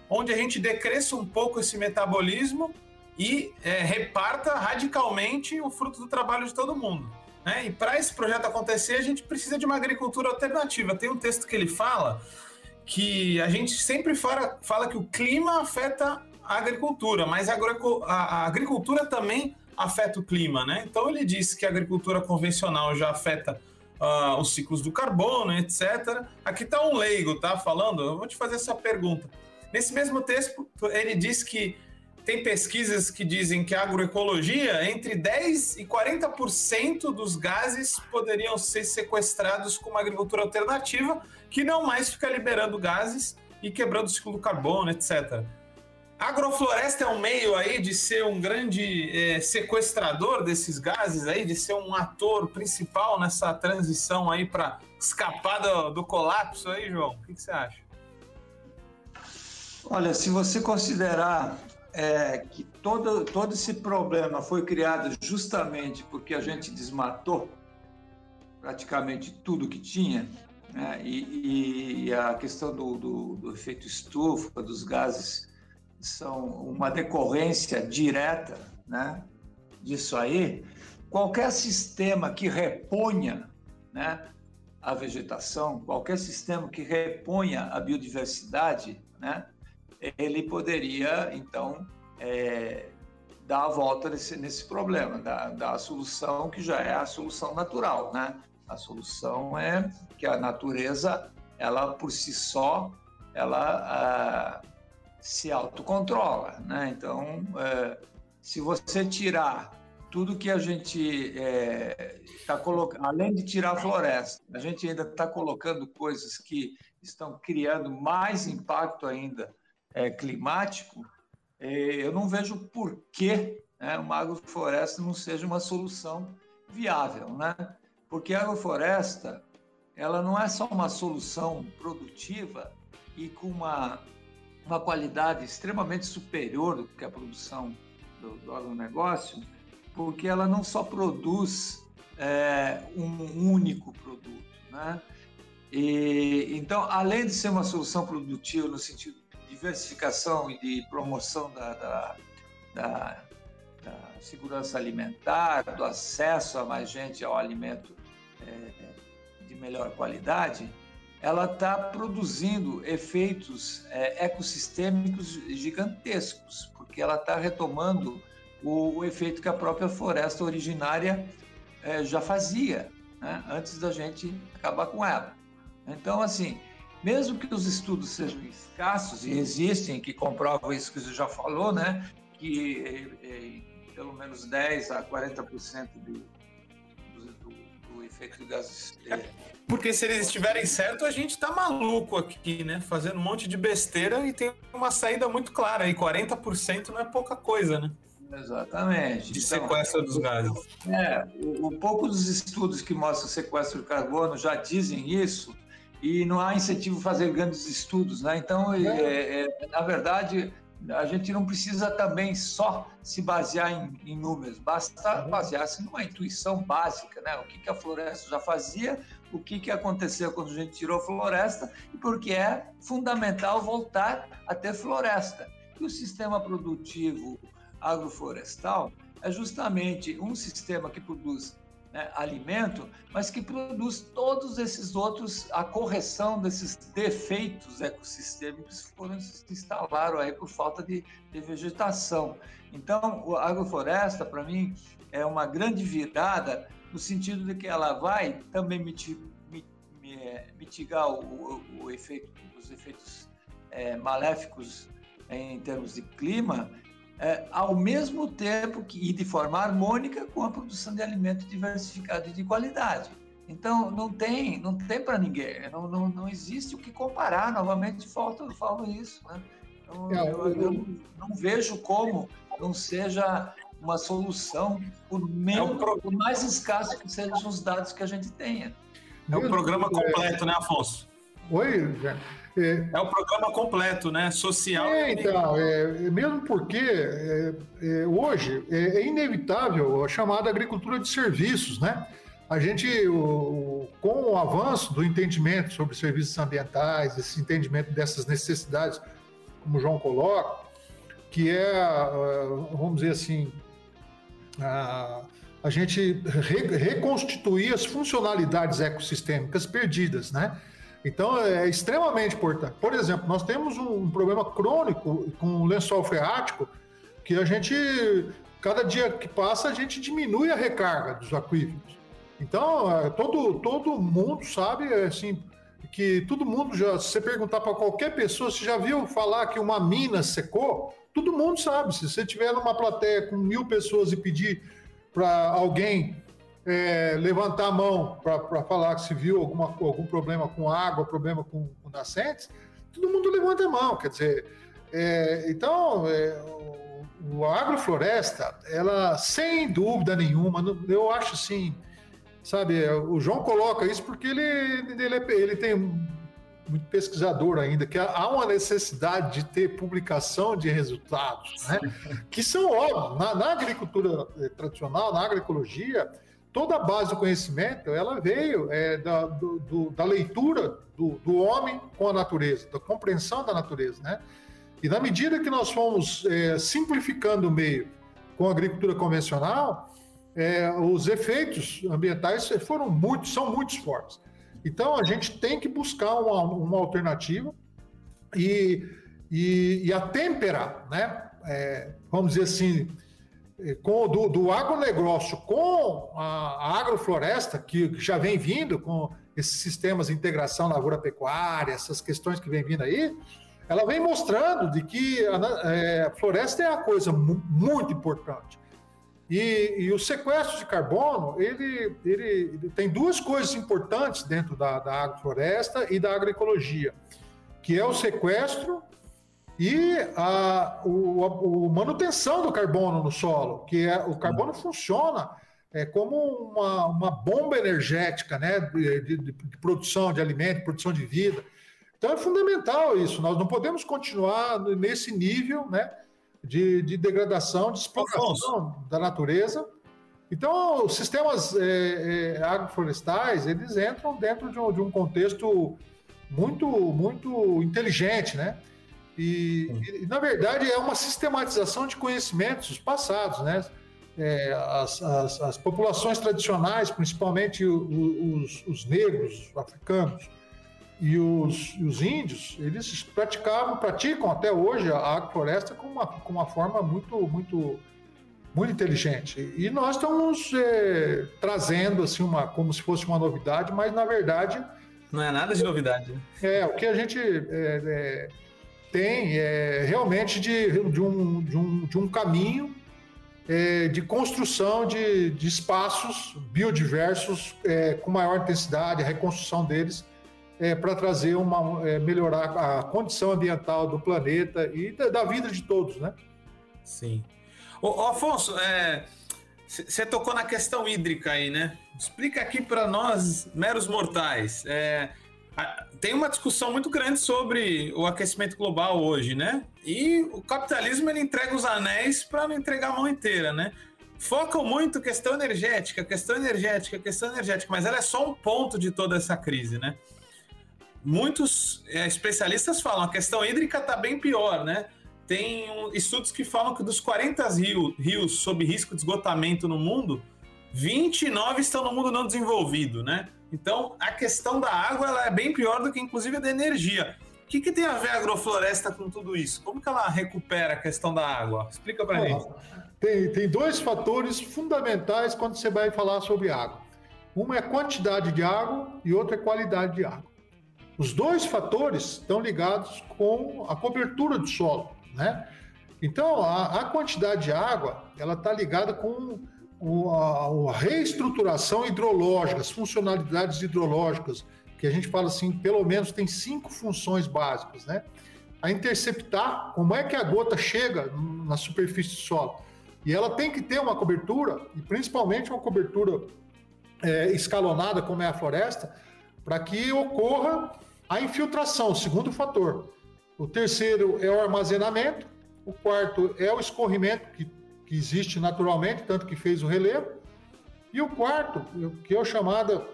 onde a gente decresça um pouco esse metabolismo e é, reparta radicalmente o fruto do trabalho de todo mundo. Né? E para esse projeto acontecer, a gente precisa de uma agricultura alternativa. Tem um texto que ele fala que a gente sempre fala, fala que o clima afeta a agricultura, mas a, a, agricultura também afeta o clima, né? Então ele diz que a agricultura convencional já afeta uh, os ciclos do carbono, etc. Aqui está um leigo, tá? Falando, eu vou te fazer essa pergunta. Nesse mesmo texto, ele diz que tem pesquisas que dizem que a agroecologia, entre 10% e 40% dos gases poderiam ser sequestrados com uma agricultura alternativa, que não mais fica liberando gases e quebrando o ciclo do carbono, etc. Agrofloresta é um meio aí de ser um grande é, sequestrador desses gases aí, de ser um ator principal nessa transição aí para escapar do, do, colapso aí, João? O que, que você acha? Olha, se você considerar é que todo, todo esse problema foi criado justamente porque a gente desmatou praticamente tudo que tinha, né? e, e, a questão do, do, do, efeito estufa, dos gases, são uma decorrência direta né? disso aí. Qualquer sistema que reponha né, a vegetação, qualquer sistema que reponha a biodiversidade, né, ele poderia, então, é, dar a volta nesse, nesse problema, dar, a solução que já é a solução natural, né? A solução é que a natureza, ela por si só, ela ah, se autocontrola, né? Então, é, se você tirar tudo que a gente está é, colocando, além de tirar a floresta, a gente ainda está colocando coisas que estão criando mais impacto ainda é, climático, é, eu não vejo por que né, uma agrofloresta não seja uma solução viável, né? Porque a agrofloresta ela não é só uma solução produtiva e com uma, uma qualidade extremamente superior do que a produção do, do agronegócio, porque ela não só produz é, um único produto, né? E, então, além de ser uma solução produtiva no sentido diversificação e de promoção da, da, da, da, segurança alimentar, do acesso a mais gente ao alimento é, de melhor qualidade, ela está produzindo efeitos é, ecossistêmicos gigantescos, porque ela está retomando o, o, efeito que a própria floresta originária é, já fazia, né, antes da gente acabar com ela. Então, assim, mesmo que os estudos sejam escassos, e existem, que comprovam isso que você já falou, né, que é, é, pelo menos 10 a 40% do, do, do, efeito. É, porque se eles estiverem certo, a gente tá maluco aqui, né? Fazendo um monte de besteira e tem uma saída muito clara. E 40% não é pouca coisa, né? Exatamente. De então, sequestro dos gases. É, o, o pouco dos estudos que mostram sequestro de carbono já dizem isso, e não há incentivo a fazer grandes estudos, né? Então, é, é, é, na verdade, a gente não precisa também só se basear em, em números, basta basear-se numa intuição básica, né? O que, que a floresta já fazia, o que, que aconteceu quando a gente tirou a floresta e porque é fundamental voltar a ter floresta. E o sistema produtivo agroflorestal é justamente um sistema que produz né, alimento, mas que produz todos esses outros, a correção desses defeitos ecossistêmicos que foram se instalaram aí por falta de, de vegetação. Então, a agrofloresta, para mim, é uma grande virada no sentido de que ela vai também mitigar o, o, o efeito, os efeitos é, maléficos em termos de clima é, ao mesmo tempo que e de forma harmônica com a produção de alimento diversificado e de qualidade. Então não tem não tem para ninguém, não, não, não existe o que comparar. Novamente falta falo isso, né? Então, é, eu, eu, eu, não vejo como não seja uma solução por, menos, é pro... por mais escasso que sejam os dados que a gente tenha. É o programa completo, né, Afonso? Oi, é, é o programa completo, né? Social. É, então, é, mesmo porque é, é, hoje é, é, inevitável a chamada agricultura de serviços, né? A gente, o, com o avanço do entendimento sobre serviços ambientais, esse entendimento dessas necessidades, como o João coloca, que é, vamos dizer assim, a, a gente re, reconstituir as funcionalidades ecossistêmicas perdidas, né? Então é extremamente importante. Por exemplo, nós temos um problema crônico com o lençol freático que a gente, cada dia que passa, a gente diminui a recarga dos aquíferos. Então, é, todo, todo mundo sabe, assim, que todo mundo já, se você perguntar para qualquer pessoa, se já viu falar que uma mina secou, todo mundo sabe. Se você tiver numa plateia com mil pessoas e pedir para alguém é, levantar a mão para falar que se viu alguma, algum problema com água, problema com, com nascentes, todo mundo levanta a mão. Quer dizer, é, então, é, o, o agrofloresta, ela, sem dúvida nenhuma, eu acho assim, sabe, o João coloca isso porque ele, ele, é, ele tem muito pesquisador ainda, que há uma necessidade de ter publicação de resultados, né? que são óbvios. Na, na agricultura eh, tradicional, na agroecologia, toda a base do conhecimento ela veio é, da, do, do, da leitura do, do, homem com a natureza, da compreensão da natureza, né? E na medida que nós fomos é, simplificando o meio com a agricultura convencional, é, os efeitos ambientais foram muito, são muito fortes. Então a gente tem que buscar uma, uma alternativa e, e, e a têmpera, né? É, vamos dizer assim, com, do, do agronegócio com a, agrofloresta, que já vem vindo com esses sistemas de integração lavoura-pecuária, essas questões que vem vindo aí, ela vem mostrando de que a, é, a floresta é a coisa muito importante. E, e, o sequestro de carbono, ele, ele, ele, tem duas coisas importantes dentro da, da agrofloresta e da agroecologia, que é o sequestro e a, o, a, manutenção do carbono no solo, que é o carbono funciona é, como uma, uma bomba energética né, de, de, de, produção de alimento, produção de vida. Então é fundamental isso. Nós não podemos continuar nesse nível né, de, de degradação, de exploração da natureza. Então, os sistemas é, é, agroflorestais, eles entram dentro de um, de um contexto muito, muito inteligente, né? E, e, na verdade, é uma sistematização de conhecimentos passados, né? É, as, as, as, populações tradicionais, principalmente os, os, negros, os africanos, e os, os índios, eles praticavam, praticam até hoje a agrofloresta com uma, com uma forma muito, muito, muito inteligente. E nós estamos é, trazendo assim uma, como se fosse uma novidade, mas na verdade não é nada de novidade. Né? É o que a gente é, é, tem é realmente de, de, um, de, um, de um caminho é, de construção de, de espaços biodiversos é, com maior intensidade, a reconstrução deles é, para trazer uma é, melhorar a condição ambiental do planeta e da, da vida de todos, né? Sim. Ô, Afonso, você é, tocou na questão hídrica aí, né? Explica aqui para nós, meros mortais. É, tem uma discussão muito grande sobre o aquecimento global hoje, né? E o capitalismo ele entrega os anéis para não entregar a mão inteira, né? Focam muito questão energética, questão energética, questão energética, mas ela é só um ponto de toda essa crise, né? muitos é, especialistas falam a questão hídrica está bem pior, né? Tem um, estudos que falam que dos 40 rios, rios sob risco de esgotamento no mundo, 29 estão no mundo não desenvolvido, né? Então, a questão da água ela é bem pior do que, inclusive, a da energia. O que, que tem a ver a agrofloresta com tudo isso? Como que ela recupera a questão da água? Explica para mim. Tem, tem dois fatores fundamentais quando você vai falar sobre água. Uma é quantidade de água e outra é qualidade de água. Os dois fatores estão ligados com a cobertura do solo, né? Então, a, a quantidade de água, ela está ligada com a, reestruturação hidrológica, as funcionalidades hidrológicas, que a gente fala assim, pelo menos tem cinco funções básicas, né? A interceptar como é que a gota chega na superfície do solo. E ela tem que ter uma cobertura, e principalmente uma cobertura é, escalonada, como é a floresta, para que ocorra a infiltração, segundo fator. O terceiro é o armazenamento. O quarto é o escorrimento, que, que existe naturalmente, tanto que fez o relevo. E o quarto, que é o chamado,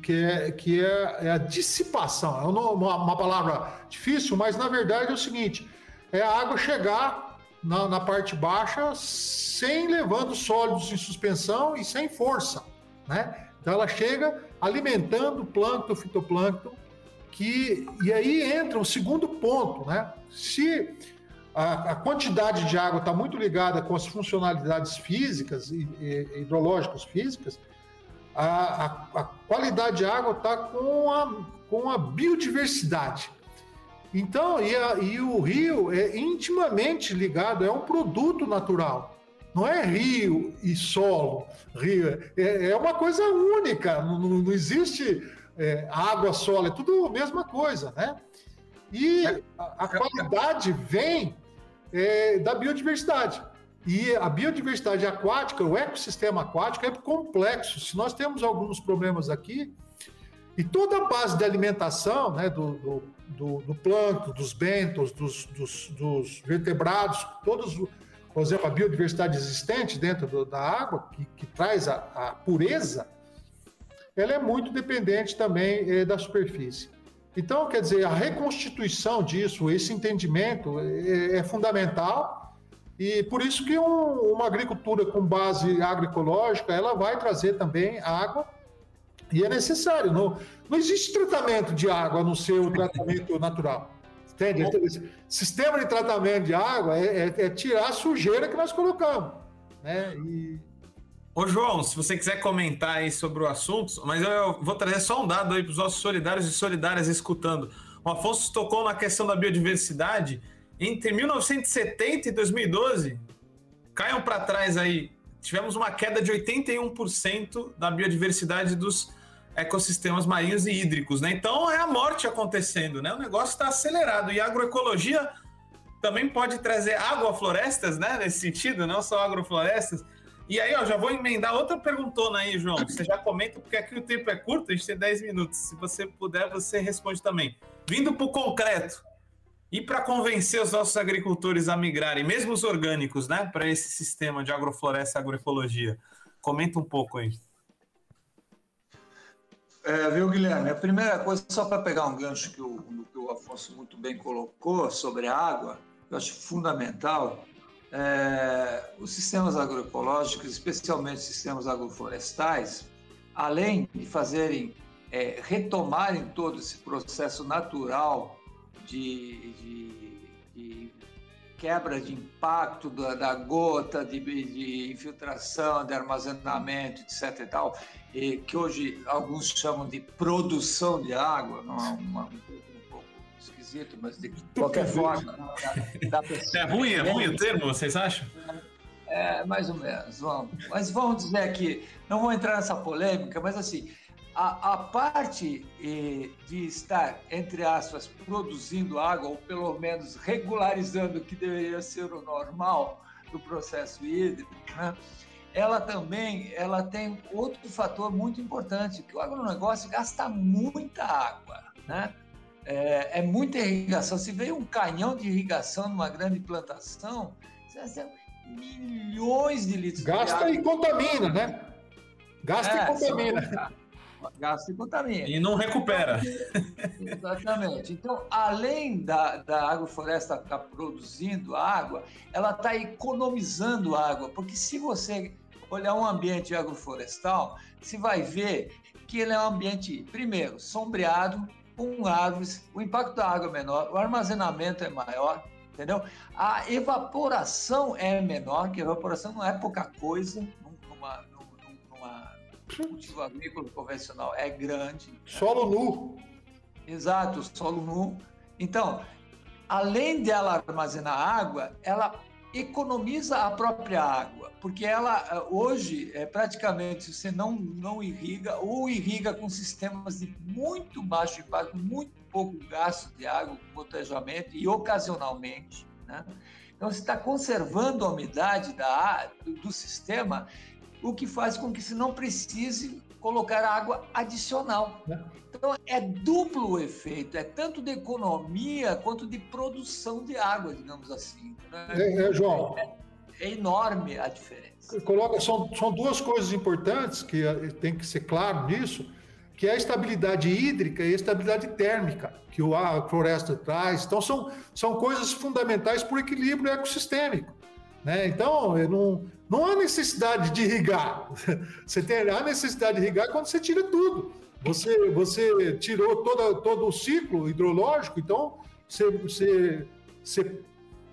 que é, que é, é a dissipação. É uma, uma, palavra difícil, mas na verdade é o seguinte: é a água chegar na, na parte baixa sem levando sólidos em suspensão e sem força, né? Então ela chega alimentando o plâncton, fitoplâncton que e aí entra o segundo ponto, né? Se a, a quantidade de água está muito ligada com as funcionalidades físicas e, e hidrológicas físicas, a, a, a, qualidade de água está com a, com a biodiversidade. Então, e, e o rio é intimamente ligado, é um produto natural. Não é rio e solo. Rio é, é uma coisa única. Não, não existe é, água, solo, é tudo a mesma coisa, né? E a, a qualidade vem é, da biodiversidade. E a biodiversidade aquática, o ecossistema aquático é complexo. Se nós temos alguns problemas aqui, e toda a base de alimentação né, do, do, do, do dos bentos, dos, dos, dos, vertebrados, todos, por exemplo, a biodiversidade existente dentro do, da água, que, que traz a, a pureza, ela é muito dependente também é, da superfície. Então, quer dizer, a reconstituição disso, esse entendimento é, é fundamental e por isso que um, uma agricultura com base agroecológica, ela vai trazer também água e é necessário. Não, não existe tratamento de água no seu tratamento natural. Entende? Esse sistema de tratamento de água é, é, é tirar a sujeira que nós colocamos. Né? E, Ô, João, se você quiser comentar aí sobre o assunto, mas eu vou trazer só um dado aí para os nossos solidários e solidárias escutando. O Afonso tocou na questão da biodiversidade. Entre 1970 e 2012, caiam para trás aí, tivemos uma queda de 81% da biodiversidade dos ecossistemas marinhos e hídricos, né? Então é a morte acontecendo, né? O negócio está acelerado e a agroecologia também pode trazer agroflorestas, né? Nesse sentido, não só agroflorestas e aí, ó, já vou emendar outra perguntona aí, João. Você já comenta, porque aqui o tempo é curto, a gente tem 10 minutos. Se você puder, você responde também. Vindo para o concreto, e para convencer os nossos agricultores a migrarem, mesmo os orgânicos, né, para esse sistema de agrofloresta e agroecologia? Comenta um pouco aí. É, viu, Guilherme? A primeira coisa, só para pegar um gancho que o, que o Afonso muito bem colocou sobre a água, eu acho fundamental é, os sistemas agroecológicos, especialmente sistemas agroflorestais, além de fazerem é, retomarem todo esse processo natural de, de, de quebra de impacto da, da gota, de, de, infiltração, de armazenamento, etc. E tal, e que hoje alguns chamam de produção de água, não é uma, um esquisito, mas de qualquer forma. Dá, dá é ruim, é ruim o termo, vocês acham? É, mais ou menos, vamos. Mas vamos dizer aqui, não vou entrar nessa polêmica, mas assim, a, a parte eh, de estar, entre aspas, produzindo água, ou pelo menos regularizando o que deveria ser o normal do processo hídrico, né? ela também ela tem outro fator muito importante, que o agronegócio gasta muita água, né? É, é muita irrigação. Se veio um canhão de irrigação numa grande plantação, você vai milhões de litros Gasta de água. e contamina, né? Gasta é, e contamina. Gasta e contamina. E não recupera. Exatamente. Então, além da, da agrofloresta estar tá produzindo água, ela está economizando água. Porque se você olhar um ambiente agroflorestal, você vai ver que ele é um ambiente, primeiro, sombreado, com árvores, o impacto da água é menor, o armazenamento é maior, entendeu? A evaporação é menor, que a evaporação não é pouca coisa numa, numa cultivo agrícola convencional, é grande. Solo nu. Exato, solo nu. Então, além dela armazenar água, ela economiza a própria água, porque ela hoje é praticamente você não não irriga ou irriga com sistemas de muito baixo impacto, muito pouco gasto de água, gotejamento e ocasionalmente, né? Então você está conservando a umidade da, do, do sistema, o que faz com que você não precise colocar água adicional. É. Então é duplo o efeito, é tanto de economia quanto de produção de água, digamos assim. Né? É, é, João. É, é, enorme a diferença. Coloca, são, são duas coisas importantes que eh, tem que ser claro nisso, que é a estabilidade hídrica e a estabilidade térmica que a floresta traz. Então são, são coisas fundamentais para o equilíbrio ecossistêmico. Né? Então, não, não há necessidade de irrigar. Você tem a necessidade de irrigar quando você tira tudo. Você, você tirou toda, todo o ciclo hidrológico, então você, você, você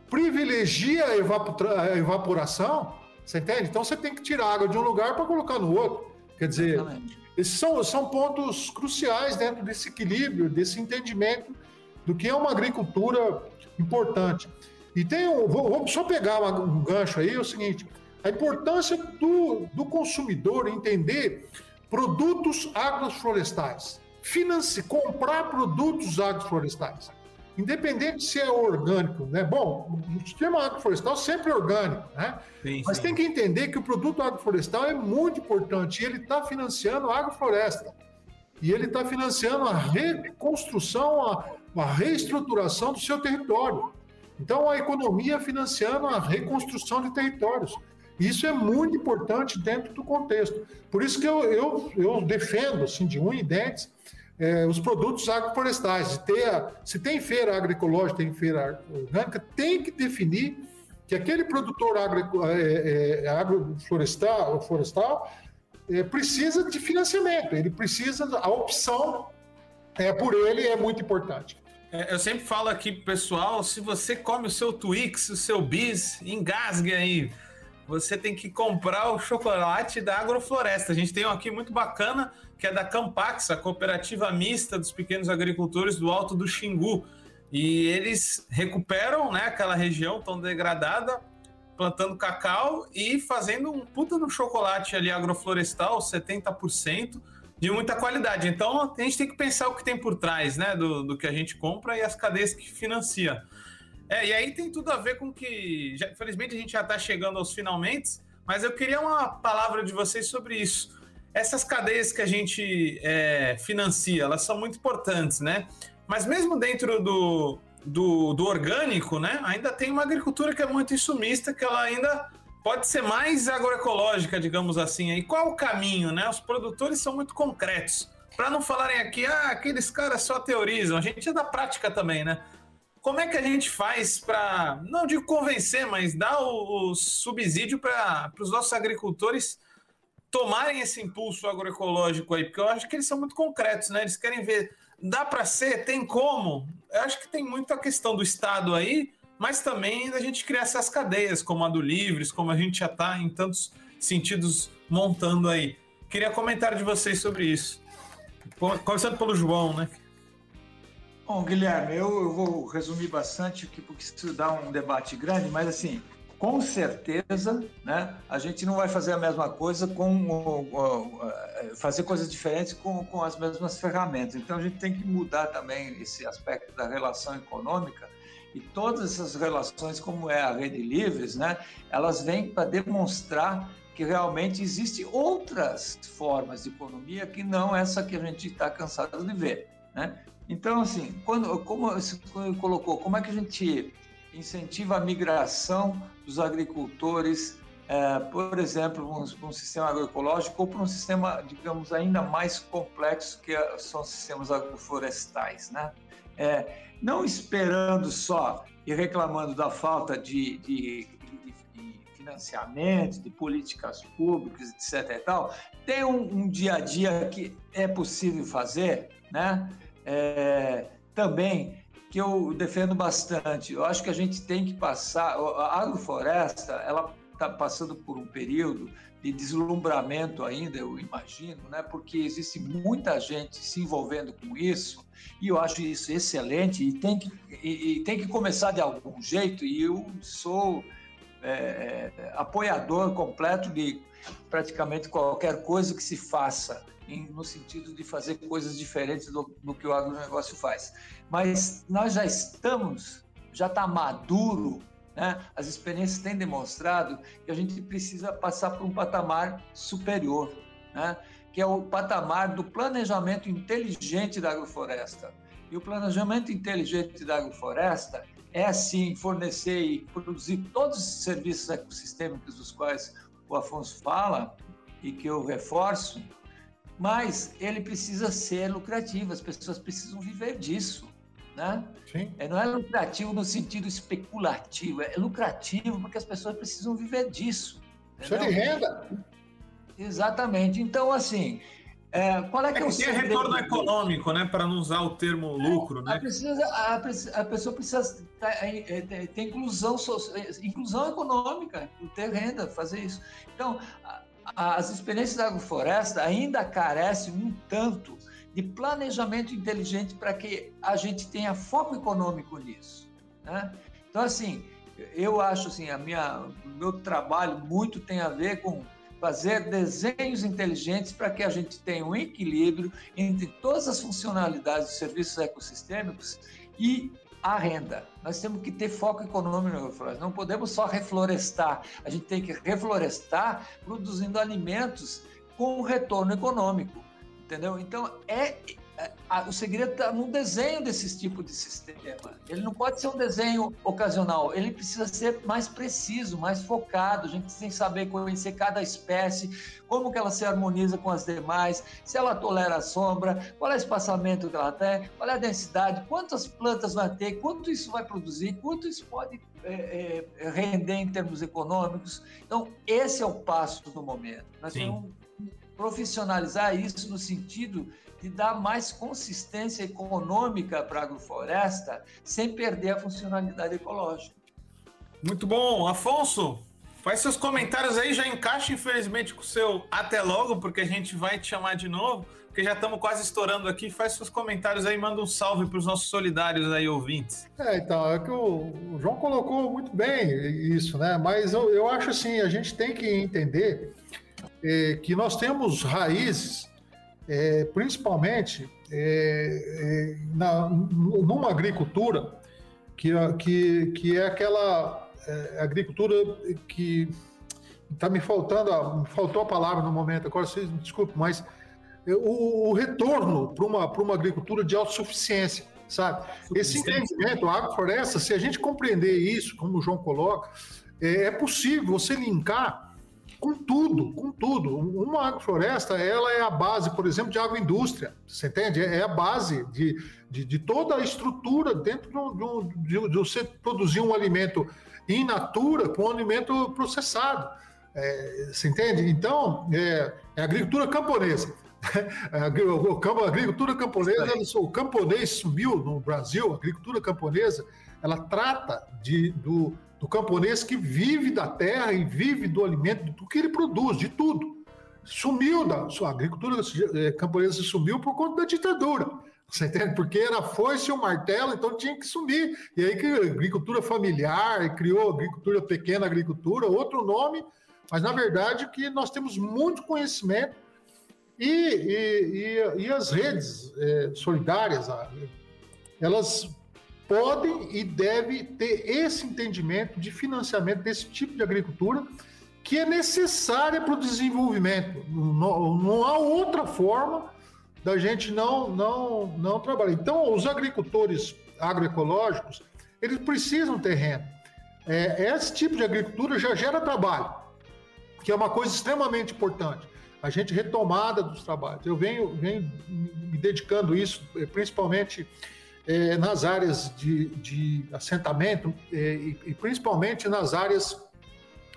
privilegia a, a evaporação, você entende? Então você tem que tirar água de um lugar para colocar no outro. Quer dizer, Exatamente. esses são, são pontos cruciais dentro desse equilíbrio, desse entendimento do que é uma agricultura importante. E tem um, vamos só pegar um gancho aí, é o seguinte, a importância do, do consumidor entender produtos agroflorestais, finance, comprar produtos agroflorestais, independente se é orgânico, né? Bom, o sistema agroflorestal sempre é orgânico, né? Sim, Mas sim. tem que entender que o produto agroflorestal é muito importante e ele está financiando a agrofloresta. E ele está financiando a reconstrução, a, a reestruturação do seu território. Então, a economia financiando a reconstrução de territórios. Isso é muito importante dentro do contexto. Por isso que eu, eu, eu defendo, assim, de unha e dentes, é, os produtos agroflorestais. Ter, se tem feira agroecológica, tem feira orgânica, tem que definir que aquele produtor agro, é, é agroflorestal florestal, é, precisa de financiamento, ele precisa, a opção é, por ele é muito importante. É, eu sempre falo aqui pessoal, se você come o seu Twix, o seu Bis, engasgue aí. Você tem que comprar o chocolate da Agrofloresta. A gente tem um aqui muito bacana, que é da Campax, a cooperativa mista dos pequenos agricultores do Alto do Xingu. E eles recuperam né, aquela região tão degradada, plantando cacau e fazendo um puta no chocolate ali agroflorestal, 70% de muita qualidade. Então a gente tem que pensar o que tem por trás, né, do, do que a gente compra e as cadeias que financia. É, e aí tem tudo a ver com que, já, infelizmente a gente já está chegando aos finalmente, mas eu queria uma palavra de vocês sobre isso. Essas cadeias que a gente é, financia, elas são muito importantes, né? Mas mesmo dentro do, do, do orgânico, né, ainda tem uma agricultura que é muito insumista, que ela ainda pode ser mais agroecológica, digamos assim. E qual o caminho, né? Os produtores são muito concretos. Para não falarem aqui, ah, aqueles caras só teorizam. A gente é da prática também, né? Como é que a gente faz para, não digo convencer, mas dar o, o subsídio para os nossos agricultores tomarem esse impulso agroecológico aí, porque eu acho que eles são muito concretos, né? Eles querem ver, dá para ser, tem como. Eu acho que tem muita questão do Estado aí, mas também da gente criar essas cadeias, como a do Livres, como a gente já está em tantos sentidos montando aí. Queria comentário de vocês sobre isso. Começando pelo João, né? Bom, Guilherme, eu, eu vou resumir bastante, porque isso dá um debate grande, mas assim, com certeza, né, a gente não vai fazer a mesma coisa com fazer coisas diferentes com, com as mesmas ferramentas. Então a gente tem que mudar também esse aspecto da relação econômica e todas essas relações, como é a rede livres, né, elas vêm para demonstrar que realmente existem outras formas de economia que não essa que a gente está cansado de ver, né? Então, assim, quando, como você colocou, como é que a gente incentiva a migração dos agricultores, é, por exemplo, para um, um, sistema agroecológico ou para um sistema, digamos, ainda mais complexo que são os sistemas agroflorestais, né? É, não esperando só e reclamando da falta de, de, de, de financiamento, de políticas públicas, etc. E tal, tem um, um dia a dia que é possível fazer, né? É, também que eu defendo bastante. Eu acho que a gente tem que passar. A agrofloresta, ela está passando por um período de deslumbramento ainda, eu imagino, né? porque existe muita gente se envolvendo com isso, e eu acho isso excelente, e tem que, e, e tem que começar de algum jeito, e eu sou é, é apoiador completo de praticamente qualquer coisa que se faça em, no sentido de fazer coisas diferentes do, do que o agronegócio faz. Mas nós já estamos, já está maduro, né? as experiências têm demonstrado que a gente precisa passar por um patamar superior, né? que é o patamar do planejamento inteligente da agrofloresta. E o planejamento inteligente da agrofloresta é, sim, fornecer e produzir todos os serviços ecossistêmicos dos quais o Afonso fala e que eu reforço, mas ele precisa ser lucrativo, as pessoas precisam viver disso. Né? Sim. É, não é lucrativo no sentido especulativo, é lucrativo porque as pessoas precisam viver disso. Isso é de renda. Exatamente. Então, assim, é, qual é, é que é o tem retorno econômico, né? Para não usar o termo lucro, né? A, precisa, a, a pessoa precisa ter, ter inclusão, inclusão econômica, ter renda, fazer isso. Então, as experiências da agrofloresta ainda carecem um tanto de planejamento inteligente para que a gente tenha foco econômico nisso. Né? Então, assim, eu acho assim, a minha, o meu trabalho muito tem a ver com fazer desenhos inteligentes para que a gente tenha um equilíbrio entre todas as funcionalidades dos serviços ecossistêmicos e a renda. Nós temos que ter foco econômico na floresta. Não podemos só reflorestar. A gente tem que reflorestar produzindo alimentos com retorno econômico. Entendeu? Então, é o segredo está no desenho desses tipos de sistema. Ele não pode ser um desenho ocasional, ele precisa ser mais preciso, mais focado. A gente tem que saber conhecer cada espécie, como que ela se harmoniza com as demais, se ela tolera a sombra, qual é o espaçamento que ela tem, qual é a densidade, quantas plantas vai ter, quanto isso vai produzir, quanto isso pode é, é, render em termos econômicos. Então, esse é o passo do momento. Nós Sim. temos profissionalizar isso no sentido de dar mais consistência econômica para a agrofloresta sem perder a funcionalidade ecológica. Muito bom. Afonso, faz seus comentários aí, já encaixa infelizmente com o seu até logo, porque a gente vai te chamar de novo, porque já estamos quase estourando aqui. Faz seus comentários aí, manda um salve para os nossos solidários aí, ouvintes. É, então, é que o, o João colocou muito bem isso, né? Mas eu, eu acho assim, a gente tem que entender é, que nós temos raízes é, principalmente é, é, na, numa agricultura que, que, que é aquela é, agricultura que está me faltando, me faltou a palavra no momento, agora vocês me desculpem, mas o, o retorno para uma, uma agricultura de autossuficiência, sabe? Esse entendimento, a agrofloresta, se a gente compreender isso, como o João coloca, é, é possível você linkar com tudo, com tudo. Uma agrofloresta, ela é a base, por exemplo, de agroindústria, você entende? É a base de, de, de toda a estrutura dentro de, de, de, você produzir um alimento in natura com um alimento processado. É, você entende? Então, é, é agricultura camponesa. A agricultura camponesa, o camponês sumiu no Brasil, a agricultura camponesa, ela trata de, do, do camponês que vive da terra e vive do alimento, do que ele produz, de tudo. Sumiu da sua agricultura é, camponesa sumiu por conta da ditadura. Você entende? Porque era foice e o martelo, então tinha que sumir. E aí criou agricultura familiar, criou agricultura pequena agricultura, outro nome, mas na verdade que nós temos muito conhecimento e, e, e, e as redes é, solidárias, elas podem e devem ter esse entendimento de financiamento desse tipo de agricultura que é necessária para o desenvolvimento. Não, não há outra forma da gente não, não, não trabalhar. Então, os agricultores agroecológicos, eles precisam ter renda. É, esse tipo de agricultura já gera trabalho, que é uma coisa extremamente importante. A gente retomada dos trabalhos. Eu venho, venho me dedicando isso, eh, principalmente é, nas áreas de, de assentamento é, e, e, principalmente nas áreas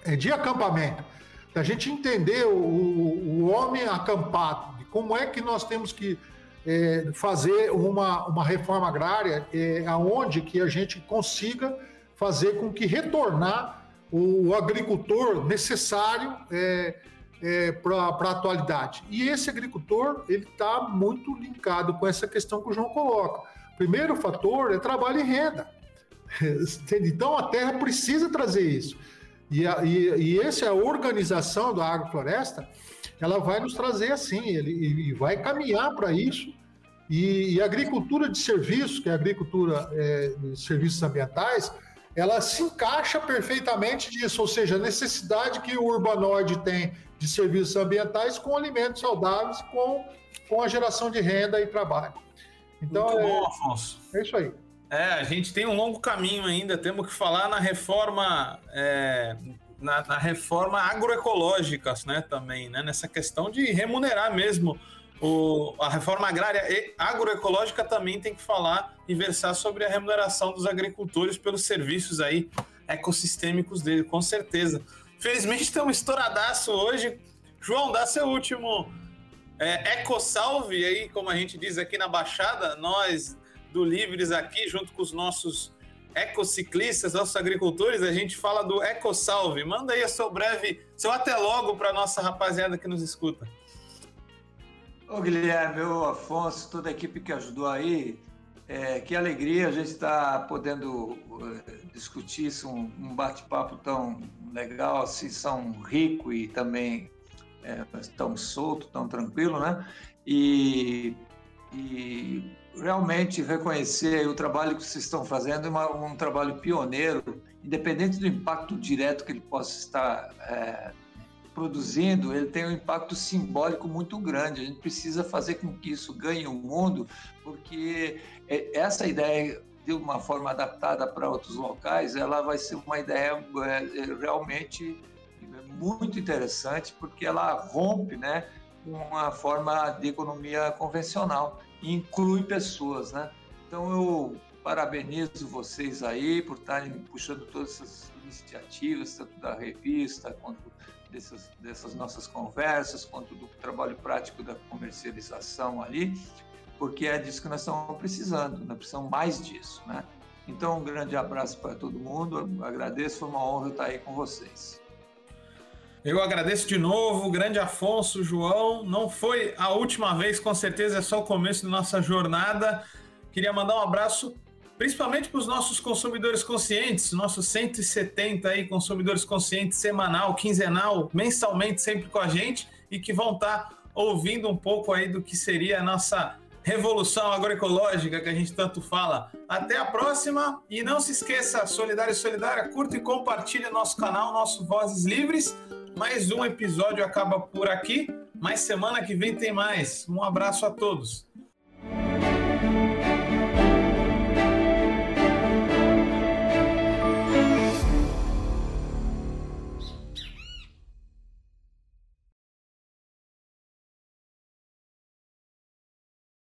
é, de acampamento. Da gente entender o, o homem acampado, como é que nós temos que fazer uma, uma reforma agrária aonde que a gente consiga fazer com que retornar o, agricultor necessário é, para a atualidade. E esse agricultor ele está muito linkado com essa questão que o João coloca. Primeiro fator é trabalho e renda. Então a terra precisa trazer isso. E, a, e, e essa organização da agrofloresta ela vai nos trazer assim, ele, e vai caminhar para isso. E, e, a agricultura de serviços, que é a agricultura é, de serviços ambientais, ela se encaixa perfeitamente nisso, ou seja, a necessidade que o urbanoide tem de serviços ambientais com alimentos saudáveis, com, com a geração de renda e trabalho. Então, Muito bom, é, Afonso. É isso aí. É, a gente tem um longo caminho ainda, temos que falar na reforma é, na, na, reforma agroecológica, né, também, né, nessa questão de remunerar mesmo o, a reforma agrária e agroecológica também tem que falar e versar sobre a remuneração dos agricultores pelos serviços aí ecossistêmicos dele, com certeza. Felizmente tem um estouradaço hoje. João, dá seu último é, eco-salve aí, como a gente diz aqui na Baixada, nós do Livres aqui, junto com os nossos ecociclistas, nossos agricultores, a gente fala do EcoSalve. Manda aí a seu breve, seu até logo para nossa rapaziada que nos escuta. Ô Guilherme, ô Afonso, toda a equipe que ajudou aí, é, que alegria a gente estar tá podendo é, discutir isso, um, um bate-papo tão legal, assim, tão rico e também é, tão solto, tão tranquilo, né? E, e realmente reconhecer o trabalho que vocês estão fazendo, uma, um trabalho pioneiro, independente do impacto direto que ele possa estar é, produzindo, ele tem um impacto simbólico muito grande. A gente precisa fazer com que isso ganhe o mundo, porque é, essa ideia de uma forma adaptada para outros locais, ela vai ser uma ideia é, é muito interessante, porque ela rompe, né, com a forma de economia convencional inclui pessoas, né? Então eu parabenizo vocês aí por estarem puxando todas essas iniciativas, tanto da revista quanto dessas, dessas nossas conversas, quanto do trabalho prático da comercialização ali, porque é disso que nós estamos precisando, nós precisamos mais disso, né? Então, um grande abraço para todo mundo, agradeço, foi uma honra estar aí com vocês. Eu agradeço de novo, grande Afonso, João. Não foi a última vez, com certeza é só o começo da nossa jornada. Queria mandar um abraço principalmente para os nossos consumidores conscientes, nossos 170 aí consumidores conscientes semanal, quinzenal, mensalmente sempre com a gente e que vão estar ouvindo um pouco aí do que seria a nossa revolução agroecológica que a gente tanto fala. Até a próxima e não se esqueça, Solidário e Solidária, curta e compartilhe nosso canal, nosso Vozes Livres. Mais um episódio acaba por aqui, mas semana que vem tem mais. Um abraço a todos.